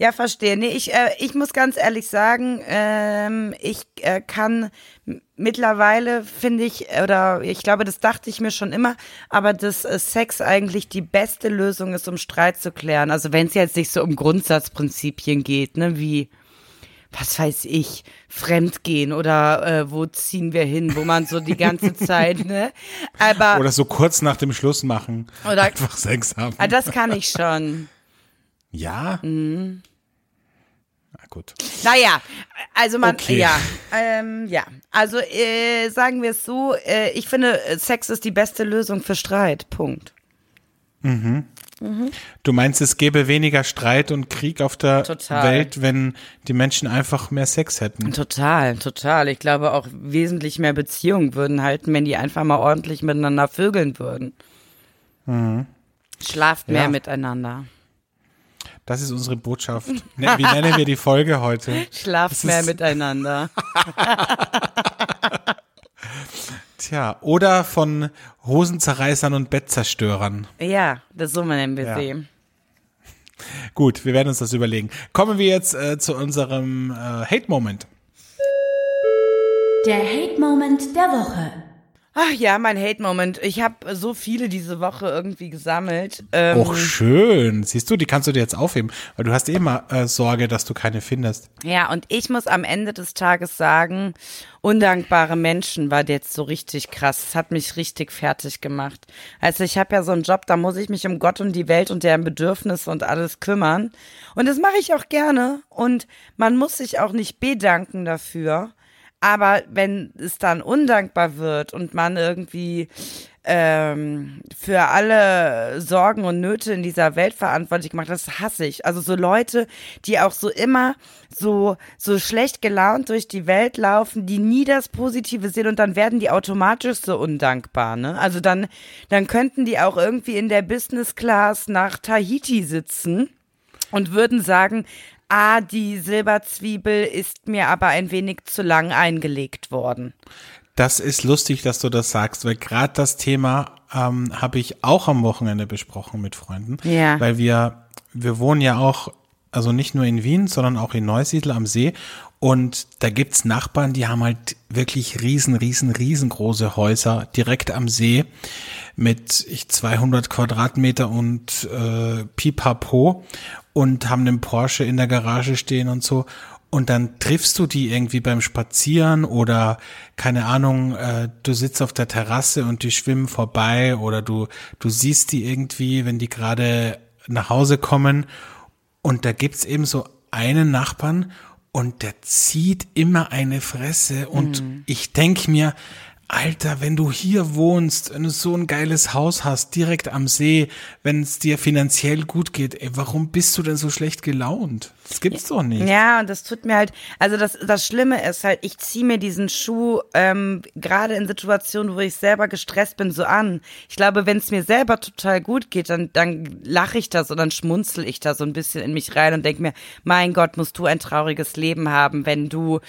Ja, verstehe. Nee, ich, äh, ich muss ganz ehrlich sagen, ähm, ich äh, kann mittlerweile, finde ich, oder ich glaube, das dachte ich mir schon immer, aber dass äh, Sex eigentlich die beste Lösung ist, um Streit zu klären. Also wenn es jetzt nicht so um Grundsatzprinzipien geht, ne, wie was weiß ich, Fremdgehen oder äh, wo ziehen wir hin, wo man so die ganze [LAUGHS] Zeit, ne? Aber Oder so kurz nach dem Schluss machen. Oder- einfach Sex haben. ah, das kann ich schon. Ja. Mhm. Na gut. Naja, also man, Okay. ja, ähm, ja. Also äh, sagen wir es so, äh, ich finde, Sex ist die beste Lösung für Streit. Punkt. Du meinst, es gäbe weniger Streit und Krieg auf der Total. Welt, wenn die Menschen einfach mehr Sex hätten? Total, total. Ich glaube auch wesentlich mehr Beziehungen würden halten, wenn die einfach mal ordentlich miteinander vögeln würden. Schlaft mehr Ja. miteinander. Das ist unsere Botschaft. Ne, Wie nennen wir die Folge heute? Schlaft mehr miteinander. [LAUGHS] Tja, oder von Hosenzerreißern und Bettzerstörern. Ja, das so nennen wir Ja. sie. Gut, wir werden uns das überlegen. Kommen wir jetzt äh, zu unserem äh, Hate-Moment. Der Hate-Moment der Woche. Ach ja, mein Hate-Moment. Ich habe so viele diese Woche irgendwie gesammelt. Ähm, Och, schön. Siehst du, die kannst du dir jetzt aufheben, weil du hast eh immer äh, Sorge, dass du keine findest. Ja, und ich muss am Ende des Tages sagen, undankbare Menschen war jetzt so richtig krass. Es hat mich richtig fertig gemacht. Also ich habe ja so einen Job, da muss ich mich um Gott und die Welt und deren Bedürfnisse und alles kümmern. Und das mache ich auch gerne. Und man muss sich auch nicht bedanken dafür. Aber wenn es dann undankbar wird und man irgendwie ähm, für alle Sorgen und Nöte in dieser Welt verantwortlich macht, das hasse ich. Also so Leute, die auch so immer so, so schlecht gelaunt durch die Welt laufen, die nie das Positive sehen und dann werden die automatisch so undankbar, ne? Also dann, dann könnten die auch irgendwie in der Business Class nach Tahiti sitzen und würden sagen, ah, die Silberzwiebel ist mir aber ein wenig zu lang eingelegt worden. Das ist lustig, dass du das sagst, weil gerade das Thema ähm, habe ich auch am Wochenende besprochen mit Freunden. Ja. Weil wir, wir wohnen ja auch, also nicht nur in Wien, sondern auch in Neusiedl am See. Und da gibt's Nachbarn, die haben halt wirklich riesen, riesen, riesengroße Häuser direkt am See mit ich 200 Quadratmeter und äh, Pipapo und haben einen Porsche in der Garage stehen und so. Und dann triffst du die irgendwie beim Spazieren oder keine Ahnung, äh, du sitzt auf der Terrasse und die schwimmen vorbei oder du, du siehst die irgendwie, wenn die gerade nach Hause kommen und da gibt's eben so einen Nachbarn und der zieht immer eine Fresse und ich denk mir, Alter, wenn du hier wohnst, wenn du so ein geiles Haus hast, direkt am See, wenn es dir finanziell gut geht, ey, warum bist du denn so schlecht gelaunt? Das gibt's doch nicht. Ja, und das tut mir halt, also das, das Schlimme ist halt, ich ziehe mir diesen Schuh ähm, gerade in Situationen, wo ich selber gestresst bin, so an. Ich glaube, wenn es mir selber total gut geht, dann, dann lache ich das und dann schmunzel ich da so ein bisschen in mich rein und denke mir, mein Gott, musst du ein trauriges Leben haben, wenn du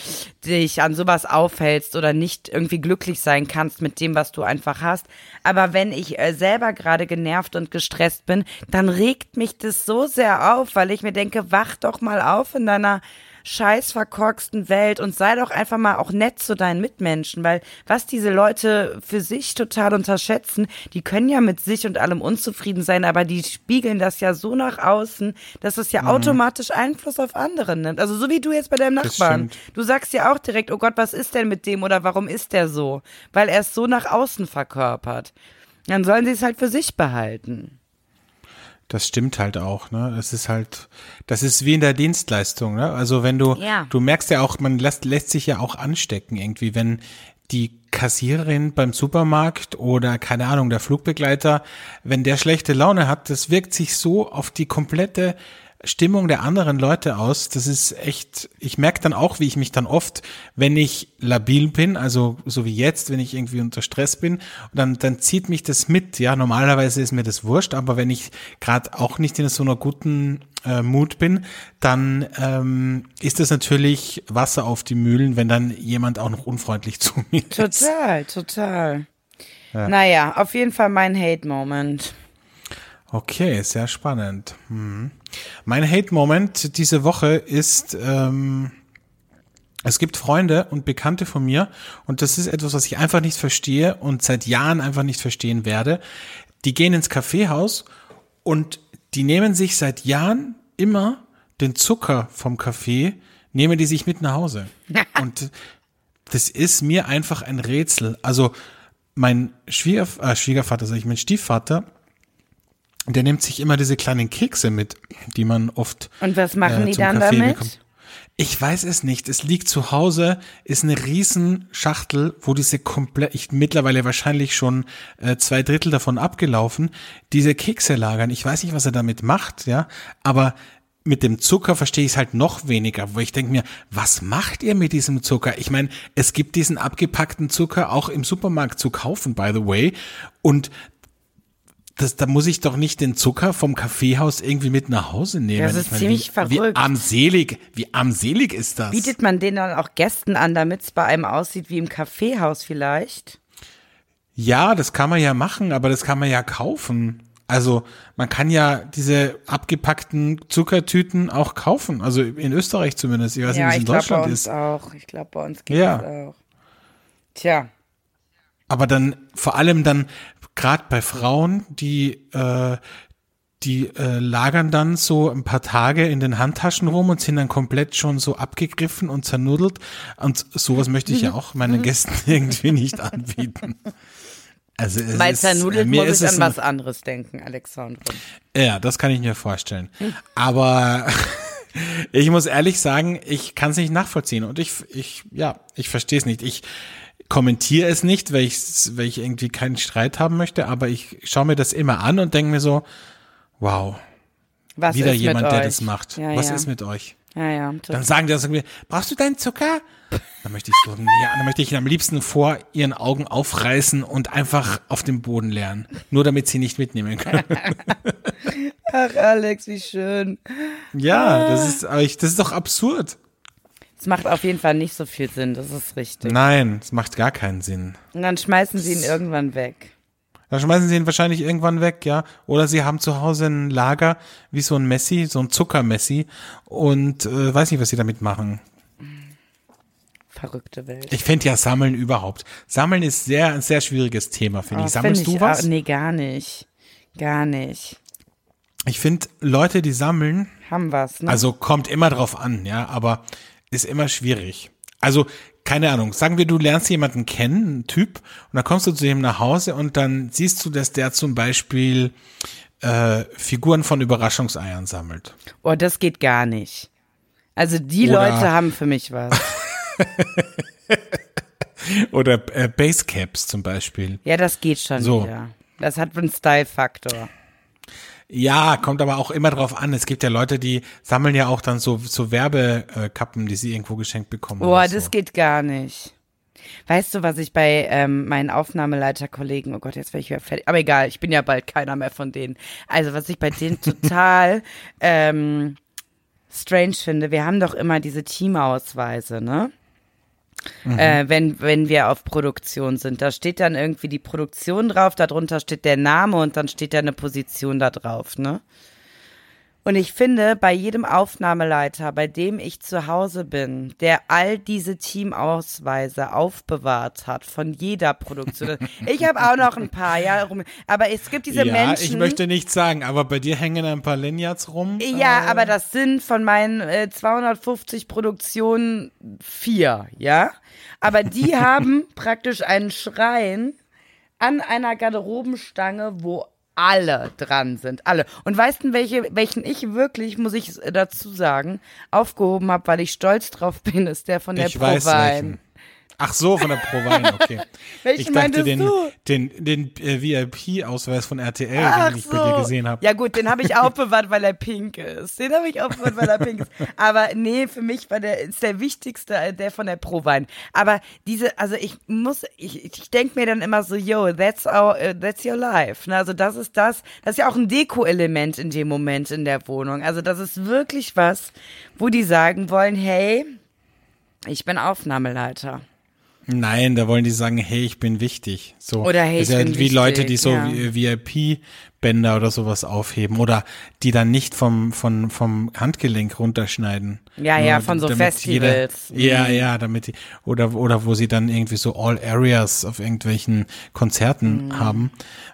dich an sowas aufhältst oder nicht irgendwie glücklich sein kannst mit dem, was du einfach hast. Aber wenn ich äh, selber gerade genervt und gestresst bin, dann regt mich das so sehr auf, weil ich mir denke, wach doch mal auf in deiner scheiß verkorksten Welt und sei doch einfach mal auch nett zu deinen Mitmenschen, weil was diese Leute für sich total unterschätzen, die können ja mit sich und allem unzufrieden sein, aber die spiegeln das ja so nach außen, dass es ja mhm. automatisch Einfluss auf andere nimmt. Also so wie du jetzt bei deinem Nachbarn. Du sagst ja auch direkt, oh Gott, was ist denn mit dem oder warum ist der so? Weil er es so nach außen verkörpert. Dann sollen sie es halt für sich behalten. Das stimmt halt auch, ne? Es ist halt, das ist wie in der Dienstleistung, ne? Also wenn du, ja. du merkst ja auch, man lässt, lässt sich ja auch anstecken irgendwie, wenn die Kassiererin beim Supermarkt oder keine Ahnung, der Flugbegleiter, wenn der schlechte Laune hat, das wirkt sich so auf die komplette Stimmung der anderen Leute aus. Das ist echt, ich merke dann auch, wie ich mich dann oft, wenn ich labil bin, also so wie jetzt, wenn ich irgendwie unter Stress bin, dann, dann zieht mich das mit. Ja, normalerweise ist mir das wurscht, aber wenn ich gerade auch nicht in so einer guten äh, Mut bin, dann ähm, ist das natürlich Wasser auf die Mühlen, wenn dann jemand auch noch unfreundlich [LAUGHS] zu mir total, ist. Total, total. Ja. Naja, auf jeden Fall mein Hate-Moment. Okay, sehr spannend. Hm. Mein Hate-Moment diese Woche ist, ähm, es gibt Freunde und Bekannte von mir und das ist etwas, was ich einfach nicht verstehe und seit Jahren einfach nicht verstehen werde. Die gehen ins Kaffeehaus und die nehmen sich seit Jahren immer den Zucker vom Kaffee, nehmen die sich mit nach Hause. [LAUGHS] und das ist mir einfach ein Rätsel. Also mein Schwiegerv äh, Schwiegervater, sag ich, mein Stiefvater, der nimmt sich immer diese kleinen Kekse mit, die man oft. Und was machen äh, die dann Kaffee damit? Bekommt. Ich weiß es nicht. Es liegt zu Hause, ist eine riesen Schachtel, wo diese komplett, ich mittlerweile wahrscheinlich schon äh, zwei Drittel davon abgelaufen, diese Kekse lagern. Ich weiß nicht, was er damit macht, ja, aber mit dem Zucker verstehe ich es halt noch weniger, wo ich denke mir, was macht ihr mit diesem Zucker? Ich meine, es gibt diesen abgepackten Zucker auch im Supermarkt zu kaufen, by the way. Und das, da muss ich doch nicht den Zucker vom Kaffeehaus irgendwie mit nach Hause nehmen. Das ist ich meine, ziemlich wie, verrückt. Wie armselig, wie armselig ist das? Bietet man den dann auch Gästen an, damit es bei einem aussieht wie im Kaffeehaus vielleicht? Ja, das kann man ja machen, aber das kann man ja kaufen. Also man kann ja diese abgepackten Zuckertüten auch kaufen. Also in Österreich zumindest. Ich weiß ja, nicht, wie es in Deutschland ist. Ja, ich glaube bei uns auch. Ich glaube bei uns geht ja. es auch. Tja. Aber dann vor allem dann gerade bei Frauen, die äh, die äh, lagern dann so ein paar Tage in den Handtaschen rum und sind dann komplett schon so abgegriffen und zernudelt. Und sowas möchte ich ja auch meinen Gästen [LAUGHS] irgendwie nicht anbieten. Also es Bei zernudelt ist, muss ich an was anderes denken, Alexandre. Ja, das kann ich mir vorstellen. Aber [LAUGHS] ich muss ehrlich sagen, ich kann es nicht nachvollziehen und ich, ich, ja, ich verstehe es nicht. Ich kommentiere es nicht, weil ich, weil ich irgendwie keinen Streit haben möchte, aber ich schaue mir das immer an und denke mir so, wow, Was wieder jemand, der das macht. Ja, Was ja. ist mit euch? Ja, ja. Dann sagen die, sagen wir, brauchst du deinen Zucker? Dann möchte ich so, ja, dann möchte ich ihn am liebsten vor ihren Augen aufreißen und einfach auf dem Boden lernen. Nur damit sie nicht mitnehmen können. [LAUGHS] Ach, Alex, wie schön. Ja, das ist, das ist doch absurd. Es macht auf jeden Fall nicht so viel Sinn, das ist richtig. Nein, es macht gar keinen Sinn. Und dann schmeißen sie ihn irgendwann weg. Dann schmeißen sie ihn wahrscheinlich irgendwann weg, ja. Oder sie haben zu Hause ein Lager wie so ein Messi, so ein Zuckermessi und äh, weiß nicht, was sie damit machen. Verrückte Welt. Ich finde ja Sammeln überhaupt. Sammeln ist sehr ein sehr schwieriges Thema, finde oh, ich. Sammelst find du was? Auch, nee, gar nicht. Gar nicht. Ich finde, Leute, die sammeln, haben was, ne? Also kommt immer drauf an, ja, aber ist immer schwierig. Also, keine Ahnung, sagen wir, du lernst jemanden kennen, einen Typ, und dann kommst du zu ihm nach Hause und dann siehst du, dass der zum Beispiel äh, Figuren von Überraschungseiern sammelt. Oh, das geht gar nicht. Also die Oder Leute haben für mich was. [LAUGHS] Oder äh, Basecaps zum Beispiel. Ja, das geht schon so. wieder. Das hat einen Style-Faktor. Ja, kommt aber auch immer drauf an. Es gibt ja Leute, die sammeln ja auch dann so, so Werbekappen, die sie irgendwo geschenkt bekommen. Boah, so. das geht gar nicht. Weißt du, was ich bei ähm, meinen Aufnahmeleiterkollegen, oh Gott, jetzt werde ich wieder fertig, aber egal, ich bin ja bald keiner mehr von denen. Also, was ich bei denen [LAUGHS] total ähm, strange finde, wir haben doch immer diese Teamausweise, ne? Mhm. Äh, wenn, wenn wir auf Produktion sind. Da steht dann irgendwie die Produktion drauf, darunter steht der Name und dann steht da eine Position da drauf, ne? Und ich finde, bei jedem Aufnahmeleiter, bei dem ich zu Hause bin, der all diese Teamausweise aufbewahrt hat von jeder Produktion. [LAUGHS] Ich habe auch noch ein paar, ja, rum. Aber es gibt diese ja, Menschen. ich möchte nicht sagen, aber bei dir hängen ein paar Lanyards rum. Ja, äh, aber das sind von meinen äh, 250 Produktionen vier, ja. Aber die [LAUGHS] haben praktisch einen Schrein an einer Garderobenstange, wo alle dran sind, alle. Und weißt du, welche, welchen ich wirklich, muss ich dazu sagen, aufgehoben habe, weil ich stolz drauf bin, ist der von der Ich Provine. Ach so, von der Provine, okay. [LAUGHS] Ich dachte, den, du? den, den äh, VIP-Ausweis von RTL, Ach den ich so. bei dir gesehen habe. Ja gut, den habe ich aufbewahrt, weil er pink ist. Den habe ich aufbewahrt, weil er pink ist. [LAUGHS] Aber nee, für mich war der ist der wichtigste, äh, der von der Provine. Aber diese, also ich muss, ich, ich denke mir dann immer so, yo, that's our, uh, that's your life. Ne? Also das ist das, das ist ja auch ein Deko-Element in dem Moment in der Wohnung. Also das ist wirklich was, wo die sagen wollen, hey, ich bin Aufnahmeleiter. Nein, da wollen die sagen, hey, ich bin wichtig. So. Oder, hey, ich ja bin wie wichtig, Leute, die so ja. VIP-Bänder oder sowas aufheben oder die dann nicht vom, vom, vom Handgelenk runterschneiden. Ja, ja, Nur von so Festivals. Jeder, ja, ja, damit die, oder, oder wo sie dann irgendwie so All Areas auf irgendwelchen Konzerten Mhm. haben,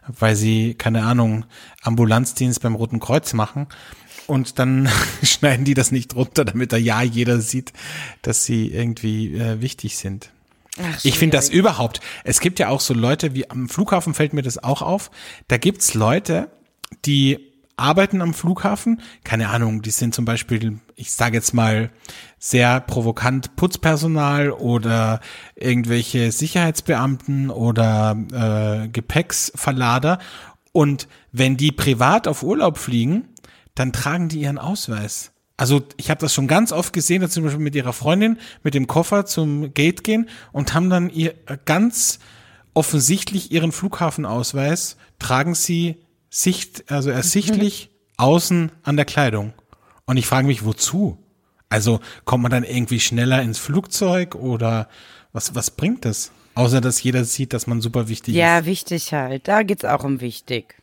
weil sie, keine Ahnung, Ambulanzdienst beim Roten Kreuz machen. Und dann [LAUGHS] schneiden die das nicht runter, damit da ja jeder sieht, dass sie irgendwie äh, wichtig sind. Ach, Ich finde das überhaupt. Es gibt ja auch so Leute, wie am Flughafen fällt mir das auch auf. Da gibt's Leute, die arbeiten am Flughafen. Keine Ahnung, die sind zum Beispiel, ich sage jetzt mal, sehr provokant Putzpersonal oder irgendwelche Sicherheitsbeamten oder äh, Gepäcksverlader. Und wenn die privat auf Urlaub fliegen, dann tragen die ihren Ausweis. Also ich habe das schon ganz oft gesehen, dass sie zum Beispiel mit ihrer Freundin mit dem Koffer zum Gate gehen und haben dann ihr äh, ganz offensichtlich ihren Flughafenausweis, tragen sie sicht, also ersichtlich [LAUGHS] außen an der Kleidung. Und ich frage mich, wozu? Also kommt man dann irgendwie schneller ins Flugzeug oder was, was bringt das? Außer dass jeder sieht, dass man super wichtig ist. Ja, wichtig halt. Da geht's auch um wichtig.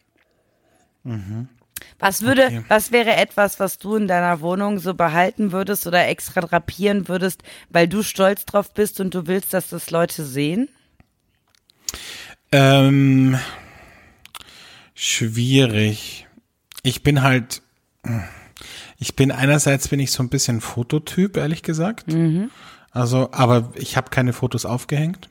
Was würde, Okay. was wäre etwas, was du in deiner Wohnung so behalten würdest oder extra drapieren würdest, weil du stolz drauf bist und du willst, dass das Leute sehen? Ähm, schwierig. Ich bin halt, ich bin einerseits bin ich so ein bisschen Fototyp, ehrlich gesagt. Also, aber ich habe keine Fotos aufgehängt.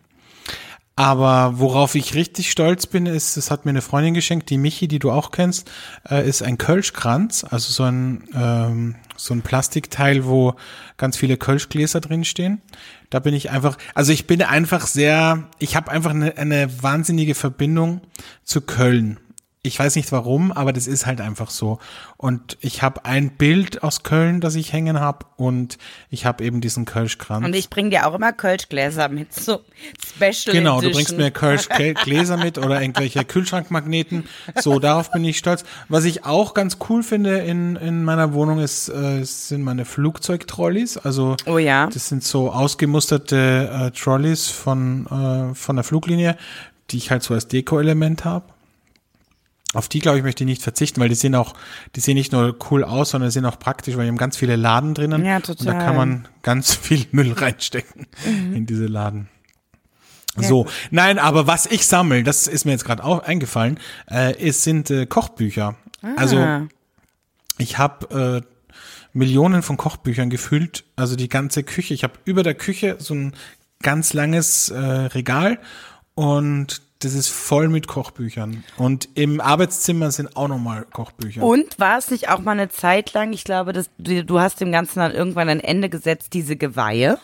Aber worauf ich richtig stolz bin, ist, es hat mir eine Freundin geschenkt, die Michi, die du auch kennst, äh, ist ein Kölschkranz, also so ein ähm, so ein Plastikteil, wo ganz viele Kölschgläser drinstehen. Da bin ich einfach, also ich bin einfach sehr, ich habe einfach eine, eine wahnsinnige Verbindung zu Köln. Ich weiß nicht warum, aber das ist halt einfach so. Und ich habe ein Bild aus Köln, das ich hängen habe, und ich habe eben diesen Kölschkranz. Und ich bringe dir auch immer Kölschgläser mit, so Special Genau, du Edition. bringst mir Kölsch Gläser mit oder irgendwelche Kühlschrankmagneten. So, darauf bin ich stolz. Was ich auch ganz cool finde in, in meiner Wohnung ist, äh, sind meine Flugzeugtrolleys. Also Oh ja. das sind so ausgemusterte äh, Trolleys von, äh, von der Fluglinie, die ich halt so als Deko-Element habe. Auf die, glaube ich, möchte ich nicht verzichten, weil die sehen auch, die sehen nicht nur cool aus, sondern sind auch praktisch, weil die haben ganz viele Laden drinnen. Ja, Und da total. kann man ganz [LAUGHS] viel Müll reinstecken in diese Laden. So, nein, aber was ich sammle, das ist mir jetzt gerade auch eingefallen, äh, ist, sind äh, Kochbücher. Also Ah. ich habe äh, Millionen von Kochbüchern gefüllt, also die ganze Küche. Ich habe über der Küche so ein ganz langes äh, Regal und das ist voll mit Kochbüchern. Und im Arbeitszimmer sind auch nochmal Kochbücher. Und war es nicht auch mal eine Zeit lang, ich glaube, dass du, du hast dem Ganzen dann irgendwann ein Ende gesetzt, diese Geweihe?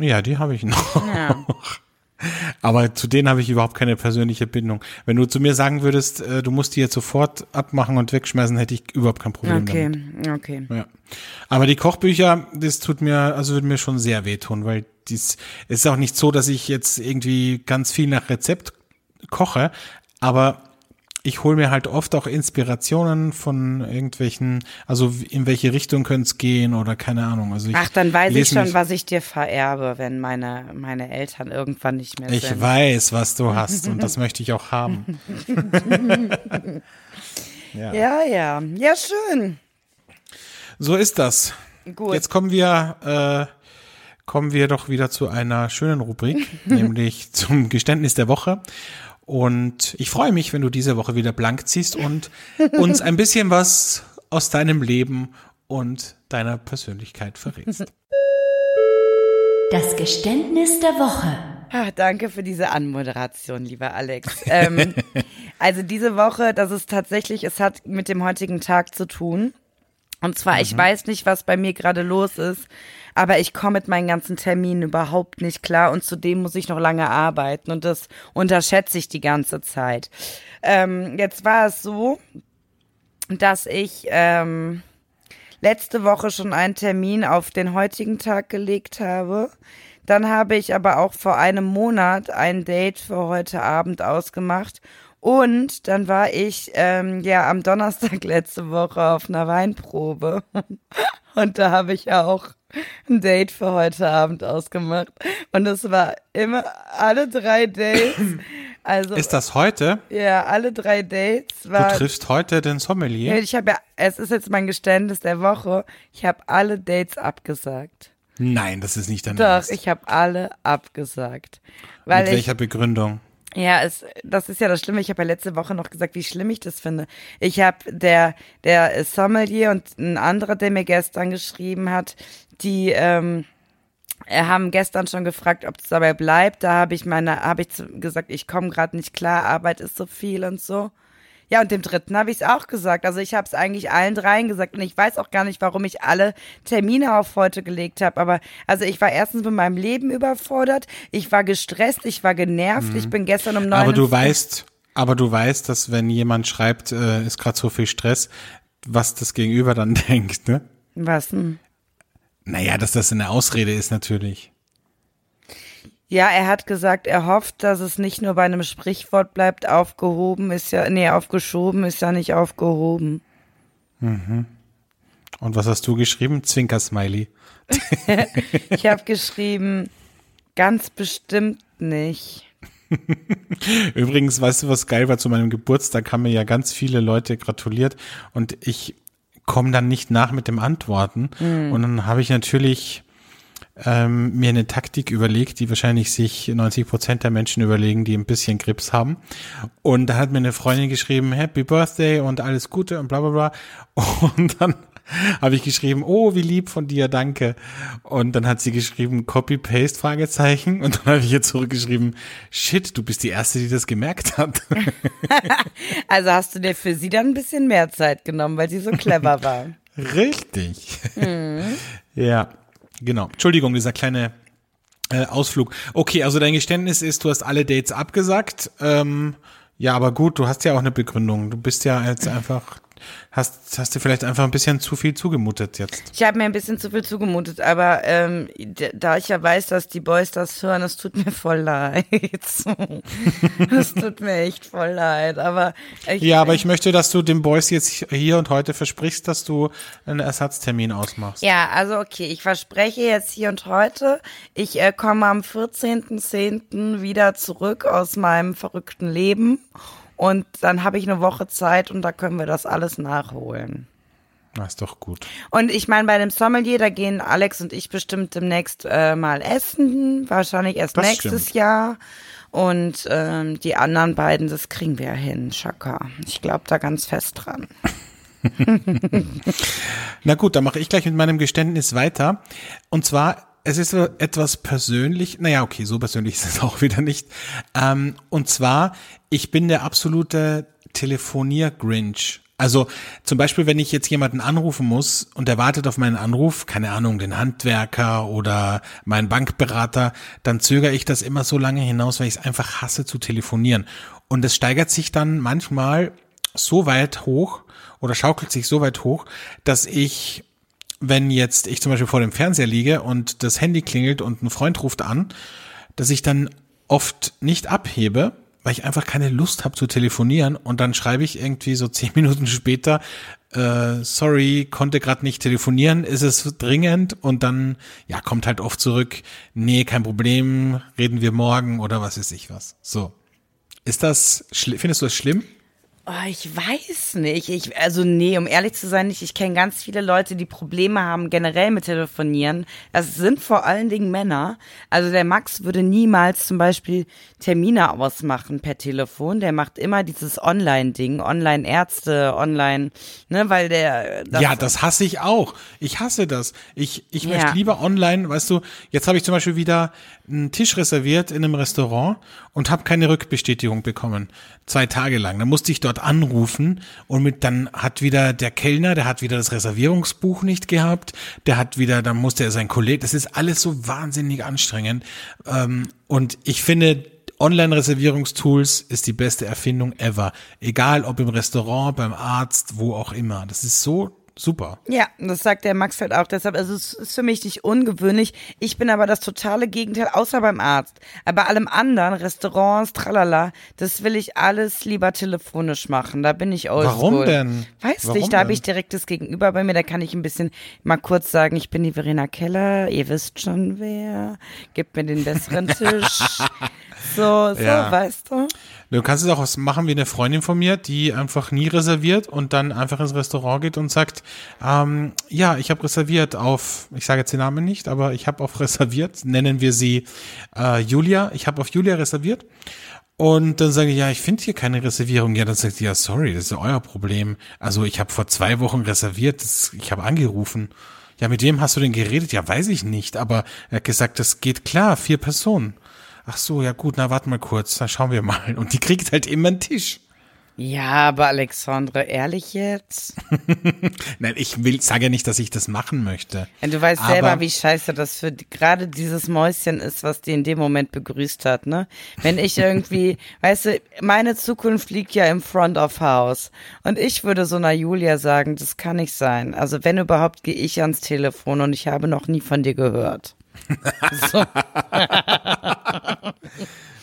Ja, die habe ich noch. Ja. [LAUGHS] Aber zu denen habe ich überhaupt keine persönliche Bindung. Wenn du zu mir sagen würdest, äh, du musst die jetzt sofort abmachen und wegschmeißen, hätte ich überhaupt kein Problem damit. Okay, okay. Ja. Aber die Kochbücher, das tut mir, also würde mir schon sehr wehtun, weil dies es ist auch nicht so, dass ich jetzt irgendwie ganz viel nach Rezept koche, aber ich hole mir halt oft auch Inspirationen von irgendwelchen, also in welche Richtung könnte es gehen oder keine Ahnung. Also ich Ach, dann weiß ich schon, was ich dir vererbe, wenn meine, meine Eltern irgendwann nicht mehr Ich sind. weiß, was du hast und das möchte ich auch haben. [LAUGHS] Ja. Ja, ja. Ja, schön. So ist das. Gut. Jetzt kommen wir, äh, kommen wir doch wieder zu einer schönen Rubrik, [LAUGHS] nämlich zum Geständnis der Woche. Und ich freue mich, wenn du diese Woche wieder blank ziehst und uns ein bisschen was aus deinem Leben und deiner Persönlichkeit verrätst. [LAUGHS] Das Geständnis der Woche. Ah, danke für diese Anmoderation, lieber Alex. Ähm, [LAUGHS] also diese Woche, das ist tatsächlich, es hat mit dem heutigen Tag zu tun. Und zwar, ich weiß nicht, was bei mir gerade los ist, aber ich komme mit meinen ganzen Terminen überhaupt nicht klar und zudem muss ich noch lange arbeiten und das unterschätze ich die ganze Zeit. Ähm, jetzt war es so, dass ich ähm, letzte Woche schon einen Termin auf den heutigen Tag gelegt habe. Dann habe ich aber auch vor einem Monat ein Date für heute Abend ausgemacht. Und dann war ich ähm, ja am Donnerstag [LAUGHS] letzte Woche auf einer Weinprobe. [LAUGHS] Und da habe ich auch ein Date für heute Abend ausgemacht. Und es war immer alle drei Dates. [CLEARS THROAT] Also Ist das heute? ja, alle drei Dates Du war. triffst heute den Sommelier? Ich habe ja, es ist jetzt mein Geständnis der Woche. Ich habe alle Dates abgesagt. Nein, das ist nicht dein Doch, Ernst. ich habe alle abgesagt. Weil Mit ich, welcher Begründung? Ja, es, das ist ja das Schlimme. Ich habe ja letzte Woche noch gesagt, wie schlimm ich das finde. Ich habe der, der Sommelier und ein anderer, der mir gestern geschrieben hat, die, ähm, äh, haben gestern schon gefragt, ob es dabei bleibt. Da habe ich meine, habe ich gesagt, ich komme gerade nicht klar, Arbeit ist so viel und so. Ja, und dem dritten habe ich es auch gesagt. Also ich habe es eigentlich allen dreien gesagt und ich weiß auch gar nicht, warum ich alle Termine auf heute gelegt habe. Aber also ich war erstens mit meinem Leben überfordert, ich war gestresst, ich war genervt. Ich bin gestern um neun Aber du weißt, aber du weißt, dass wenn jemand schreibt, äh, ist gerade so viel Stress, was das Gegenüber dann [LAUGHS] denkt, ne? was denn? Naja, dass das eine Ausrede ist natürlich. Ja, er hat gesagt, er hofft, dass es nicht nur bei einem Sprichwort bleibt, aufgehoben ist ja, nee, aufgeschoben ist ja nicht aufgehoben. Und was hast du geschrieben? Zwinker-Smiley. [LAUGHS] Ich habe geschrieben, ganz bestimmt nicht. [LAUGHS] Übrigens, weißt du, was geil war zu meinem Geburtstag, haben mir ja ganz viele Leute gratuliert und ich komme dann nicht nach mit dem Antworten. Und dann habe ich natürlich ähm, mir eine Taktik überlegt, die wahrscheinlich sich 90 Prozent der Menschen überlegen, die ein bisschen Grips haben. Und da hat mir eine Freundin geschrieben, Happy Birthday und alles Gute und bla bla bla. [LAUGHS] Und dann habe ich geschrieben, oh, wie lieb von dir, danke. Und dann hat sie geschrieben, Copy-Paste, Fragezeichen. Und dann habe ich ihr zurückgeschrieben, shit, du bist die Erste, die das gemerkt hat. [LAUGHS] Also hast du dir für sie dann ein bisschen mehr Zeit genommen, weil sie so clever war. [LAUGHS] Richtig. ja, genau. Entschuldigung, dieser kleine äh, Ausflug. Okay, also dein Geständnis ist, du hast alle Dates abgesagt. Ähm, ja, aber gut, du hast ja auch eine Begründung. Du bist ja jetzt einfach, hast, hast du vielleicht einfach ein bisschen zu viel zugemutet jetzt. Ich habe mir ein bisschen zu viel zugemutet, aber ähm, da ich ja weiß, dass die Boys das hören, es tut mir voll leid. [LAUGHS] Es tut mir echt voll leid. Aber ich, Ja, aber ich möchte, dass du den Boys jetzt hier und heute versprichst, dass du einen Ersatztermin ausmachst. Ja, also okay, ich verspreche jetzt hier und heute, ich äh, komme am 14.10. wieder zurück aus meinem verrückten Leben und dann habe ich eine Woche Zeit und da können wir das alles nachholen. Das ist doch gut. Und ich meine, bei dem Sommelier, da gehen Alex und ich bestimmt demnächst äh, mal essen, wahrscheinlich erst Das nächstes stimmt. Jahr. Und ähm, die anderen beiden, das kriegen wir ja hin, Schaka. Ich glaube da ganz fest dran. [LAUGHS] Na gut, dann mache ich gleich mit meinem Geständnis weiter. Und zwar, es ist etwas persönlich, naja, okay, so persönlich [LAUGHS] ist es auch wieder nicht. Ähm, und zwar, ich bin der absolute Telefonier-Grinch. Also zum Beispiel, wenn ich jetzt jemanden anrufen muss und er wartet auf meinen Anruf, keine Ahnung, den Handwerker oder meinen Bankberater, dann zögere ich das immer so lange hinaus, weil ich es einfach hasse zu telefonieren. Und es steigert sich dann manchmal so weit hoch oder schaukelt sich so weit hoch, dass ich, wenn jetzt ich zum Beispiel vor dem Fernseher liege und das Handy klingelt und ein Freund ruft an, dass ich dann oft nicht abhebe, weil ich einfach keine Lust habe zu telefonieren und dann schreibe ich irgendwie so [LAUGHS] zehn Minuten später, äh, sorry, konnte gerade nicht telefonieren, ist es dringend und dann, ja, kommt halt oft zurück, nee, kein Problem, reden wir morgen oder was weiß ich was. So. Ist das, findest du das schlimm? Oh, ich weiß nicht. Ich, also nee, um ehrlich zu sein, nicht. Ich kenne ganz viele Leute, die Probleme haben generell mit Telefonieren. Das sind vor allen Dingen Männer. Also der Max würde niemals zum Beispiel Termine ausmachen per Telefon. Der macht immer dieses Online-Ding, Online-Ärzte, Online, ne, weil der. Das ja, das hasse ich auch. Ich hasse das. Ich, ich ja. möchte lieber online, weißt du, jetzt habe ich zum Beispiel wieder einen Tisch reserviert in einem Restaurant und habe keine Rückbestätigung bekommen. Zwei Tage lang. Dann musste ich dort anrufen und mit dann hat wieder der Kellner, der hat wieder das Reservierungsbuch nicht gehabt, der hat wieder, dann musste er sein Kollege, das ist alles so wahnsinnig anstrengend. Ähm, und ich finde, Online-Reservierungstools ist die beste Erfindung ever. Egal ob im Restaurant, beim Arzt, wo auch immer. Das ist so super. Ja, das sagt der Max halt auch. Deshalb, also es ist für mich nicht ungewöhnlich. Ich bin aber das totale Gegenteil, außer beim Arzt. Aber bei allem anderen, Restaurants, tralala, das will ich alles lieber telefonisch machen. Da bin ich oldschool. Warum denn? Weiß Warum nicht, da habe ich direktes Gegenüber bei mir. Da kann ich ein bisschen mal kurz sagen, ich bin die Verena Keller. Ihr wisst schon wer. Gebt mir den besseren [LAUGHS] Tisch. So, so, ja. weißt du? Du kannst es auch machen wie eine Freundin von mir, die einfach nie reserviert und dann einfach ins Restaurant geht und sagt, ähm, ja, ich habe reserviert auf, ich sage jetzt den Namen nicht, aber ich habe auf [LAUGHS] reserviert, nennen wir sie äh, Julia, ich habe auf Julia reserviert. Und dann sage ich, ja, ich finde hier keine Reservierung. Ja, dann sagt sie, ja, sorry, das ist euer Problem. Also ich habe vor zwei Wochen reserviert, das, ich habe angerufen. Ja, mit wem hast du denn geredet? Ja, weiß ich nicht, aber er hat gesagt, das geht klar, vier Personen. Ach so, ja gut, na warte mal kurz, dann schauen wir mal. Und die kriegt halt immer einen Tisch. Ja, aber Alexandre, ehrlich jetzt? [LAUGHS] Nein, ich will, sage ja nicht, dass ich das machen möchte. Ja, du weißt aber selber, wie scheiße das für gerade dieses Mäuschen ist, was die in dem Moment begrüßt hat, ne? Wenn ich irgendwie, [LAUGHS] weißt du, meine Zukunft liegt ja im Front of House. Und ich würde so einer Julia sagen, das kann nicht sein. Also wenn überhaupt, gehe ich ans Telefon und ich habe noch nie von dir gehört. [LAUGHS] So.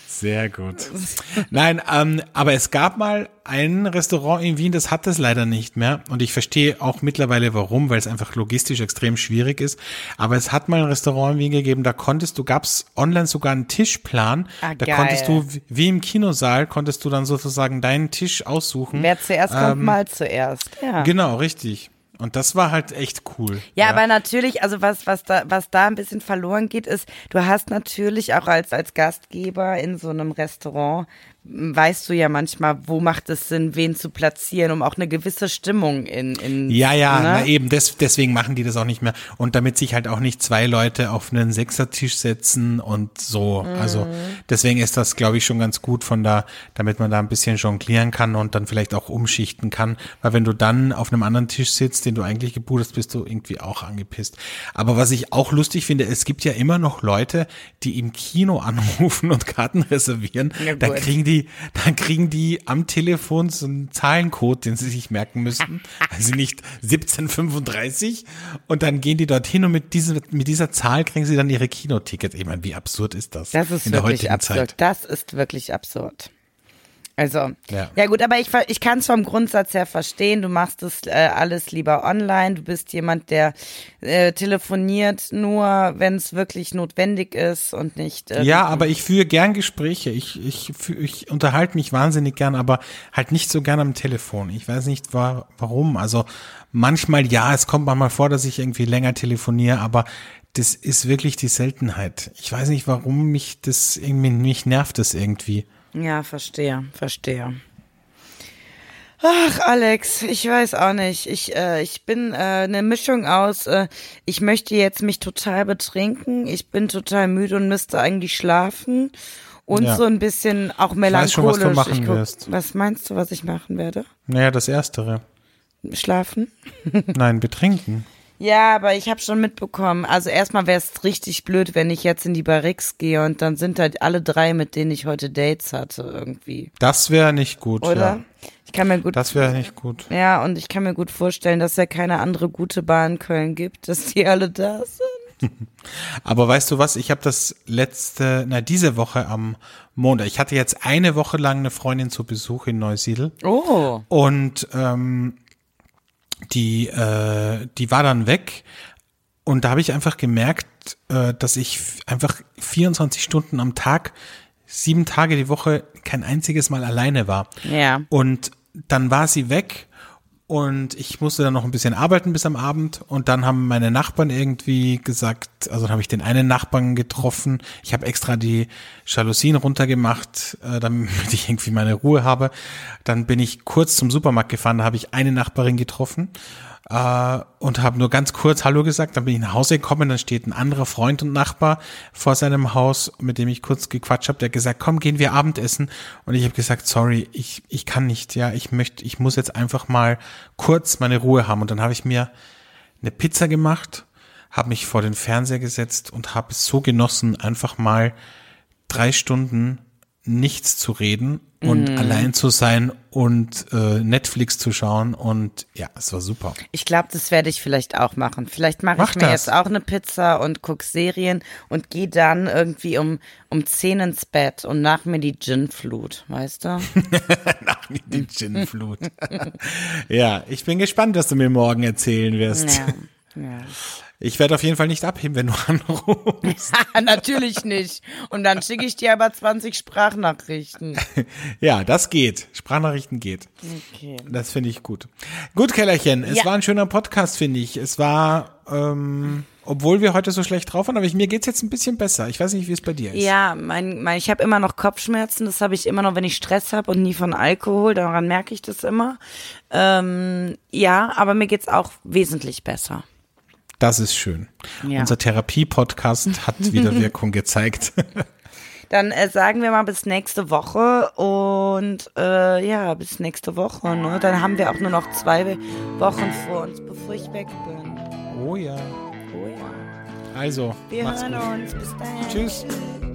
Sehr gut. Nein, ähm, aber es gab mal ein Restaurant in Wien, das hat das leider nicht mehr. Und ich verstehe auch mittlerweile warum, weil es einfach logistisch extrem schwierig ist. Aber es hat mal ein Restaurant in Wien gegeben, da konntest du, gab's online sogar einen Tischplan. Ah, da geil. konntest du, wie im Kinosaal, konntest du dann sozusagen deinen Tisch aussuchen. Wer zuerst ähm, kommt, mal zuerst. Ja. Genau, richtig. Und das war halt echt cool. Ja, ja, aber natürlich, also was, was da, was da ein bisschen verloren geht, ist, du hast natürlich auch als, als Gastgeber in so einem Restaurant weißt du ja manchmal, wo macht es Sinn, wen zu platzieren, um auch eine gewisse Stimmung in. in ja, ja, ne? na eben, des, deswegen machen die das auch nicht mehr. Und damit sich halt auch nicht zwei Leute auf einen Sechsertisch setzen und so. Mhm. Also deswegen ist das, glaube ich, schon ganz gut von da, damit man da ein bisschen jonglieren kann und dann vielleicht auch umschichten kann. Weil wenn du dann auf einem anderen Tisch sitzt, den du eigentlich gebucht hast, bist du irgendwie auch angepisst. Aber was ich auch lustig finde, es gibt ja immer noch Leute, die im Kino anrufen und Karten [LAUGHS] reservieren. Ja, da kriegen die die, dann kriegen die am Telefon so einen Zahlencode, den sie sich merken müssen. [LAUGHS] Also nicht 1735. Und dann gehen die dorthin und mit, diesem, mit dieser Zahl kriegen sie dann ihre Kinotickets. Ich meine, wie absurd ist das? Das ist wirklich absurd. Zeit? Das ist wirklich absurd. Also, ja. ja, gut, aber ich, ich kann es vom Grundsatz her verstehen. Du machst es äh, alles lieber online. Du bist jemand, der äh, telefoniert nur, wenn es wirklich notwendig ist und nicht. Äh, ja, aber ich führe gern Gespräche. Ich, ich, ich unterhalte mich wahnsinnig gern, aber halt nicht so gern am Telefon. Ich weiß nicht war, warum. Also manchmal ja, es kommt manchmal vor, dass ich irgendwie länger telefoniere, aber das ist wirklich die Seltenheit. Ich weiß nicht, warum mich das irgendwie, mich nervt das irgendwie. Ja, verstehe, verstehe. Ach, Alex, ich weiß auch nicht. Ich, äh, ich bin äh, eine Mischung aus, äh, ich möchte jetzt mich total betrinken, ich bin total müde und müsste eigentlich schlafen. Und ja. so ein bisschen auch melancholisch. Ich weiß schon, was du machen guck, wirst. Was meinst du, was ich machen werde? Naja, das Erstere. Schlafen? Nein, betrinken. Ja, aber ich habe schon mitbekommen. Also erstmal wäre es richtig blöd, wenn ich jetzt in die Barrix gehe und dann sind halt alle drei, mit denen ich heute Dates hatte, irgendwie. Das wäre nicht gut, Oder? Ja. Ich kann mir gut. Das wäre nicht gut. Ja, und ich kann mir gut vorstellen, dass es ja keine andere gute Bar in Köln gibt, dass die alle da sind. [LAUGHS] Aber weißt du was? Ich habe das letzte, na diese Woche am Montag. Ich hatte jetzt eine Woche lang eine Freundin zu Besuch in Neusiedl. Oh. Und ähm, die, äh, die war dann weg und da habe ich einfach gemerkt, äh, dass ich einfach 24 Stunden am Tag, sieben Tage die Woche kein einziges Mal alleine war. Ja. Und dann war sie weg und ich musste dann noch ein bisschen arbeiten bis am Abend und dann haben meine Nachbarn irgendwie gesagt, also dann habe ich den einen Nachbarn getroffen. Ich habe extra die Jalousien runtergemacht, äh, damit [LAUGHS] ich irgendwie meine Ruhe habe. Dann bin ich kurz zum Supermarkt gefahren, da habe ich eine Nachbarin getroffen äh, und habe nur ganz kurz Hallo gesagt. Dann bin ich nach Hause gekommen, dann steht ein anderer Freund und Nachbar vor seinem Haus, mit dem ich kurz gequatscht habe, der gesagt, komm, gehen wir Abendessen. Und ich habe gesagt, sorry, ich, ich kann nicht, ja, ich möchte, ich muss jetzt einfach mal kurz meine Ruhe haben. Und dann habe ich mir eine Pizza gemacht, habe mich vor den Fernseher gesetzt und habe es so genossen, einfach mal drei Stunden nichts zu reden und Mhm. allein zu sein und äh, Netflix zu schauen und ja, es war super. Ich glaube, das werde ich vielleicht auch machen. Vielleicht mache Mach ich mir das. jetzt auch eine Pizza und guck Serien und gehe dann irgendwie um, um 10 ins Bett und nach mir die Gin-Flut, weißt du? [LAUGHS] Nach mir die Gin-Flut. [LAUGHS] ja, ich bin gespannt, was du mir morgen erzählen wirst. Ja. Ja. Ich werde auf jeden Fall nicht abheben, wenn du [LAUGHS] anrufst. [LAUGHS] Natürlich nicht. Und dann schicke ich dir aber 20 Sprachnachrichten. ja, das geht. Sprachnachrichten geht. Okay. Das finde ich gut. Gut, Kellerchen, es Ja. war ein schöner Podcast, finde ich. Es war, ähm, obwohl wir heute so schlecht drauf waren, aber ich, mir geht's jetzt ein bisschen besser. Ich weiß nicht, wie es bei dir ist. Ja, mein, mein, ich habe immer noch Kopfschmerzen. Das habe ich immer noch, wenn ich Stress habe und nie von Alkohol. Daran merke ich das immer. Ähm, ja, aber mir geht's auch wesentlich besser. Das ist schön. Ja. Unser Therapie-Podcast hat wieder [LAUGHS] Wirkung gezeigt. [LAUGHS] Dann äh, sagen wir mal bis nächste Woche und äh, ja, bis nächste Woche. Ne? Dann haben wir auch nur noch zwei Wochen vor uns, bevor ich weg bin. oh ja. Oh ja. Also, Wir hören gut. uns. Bis dann. Tschüss. Tschüss.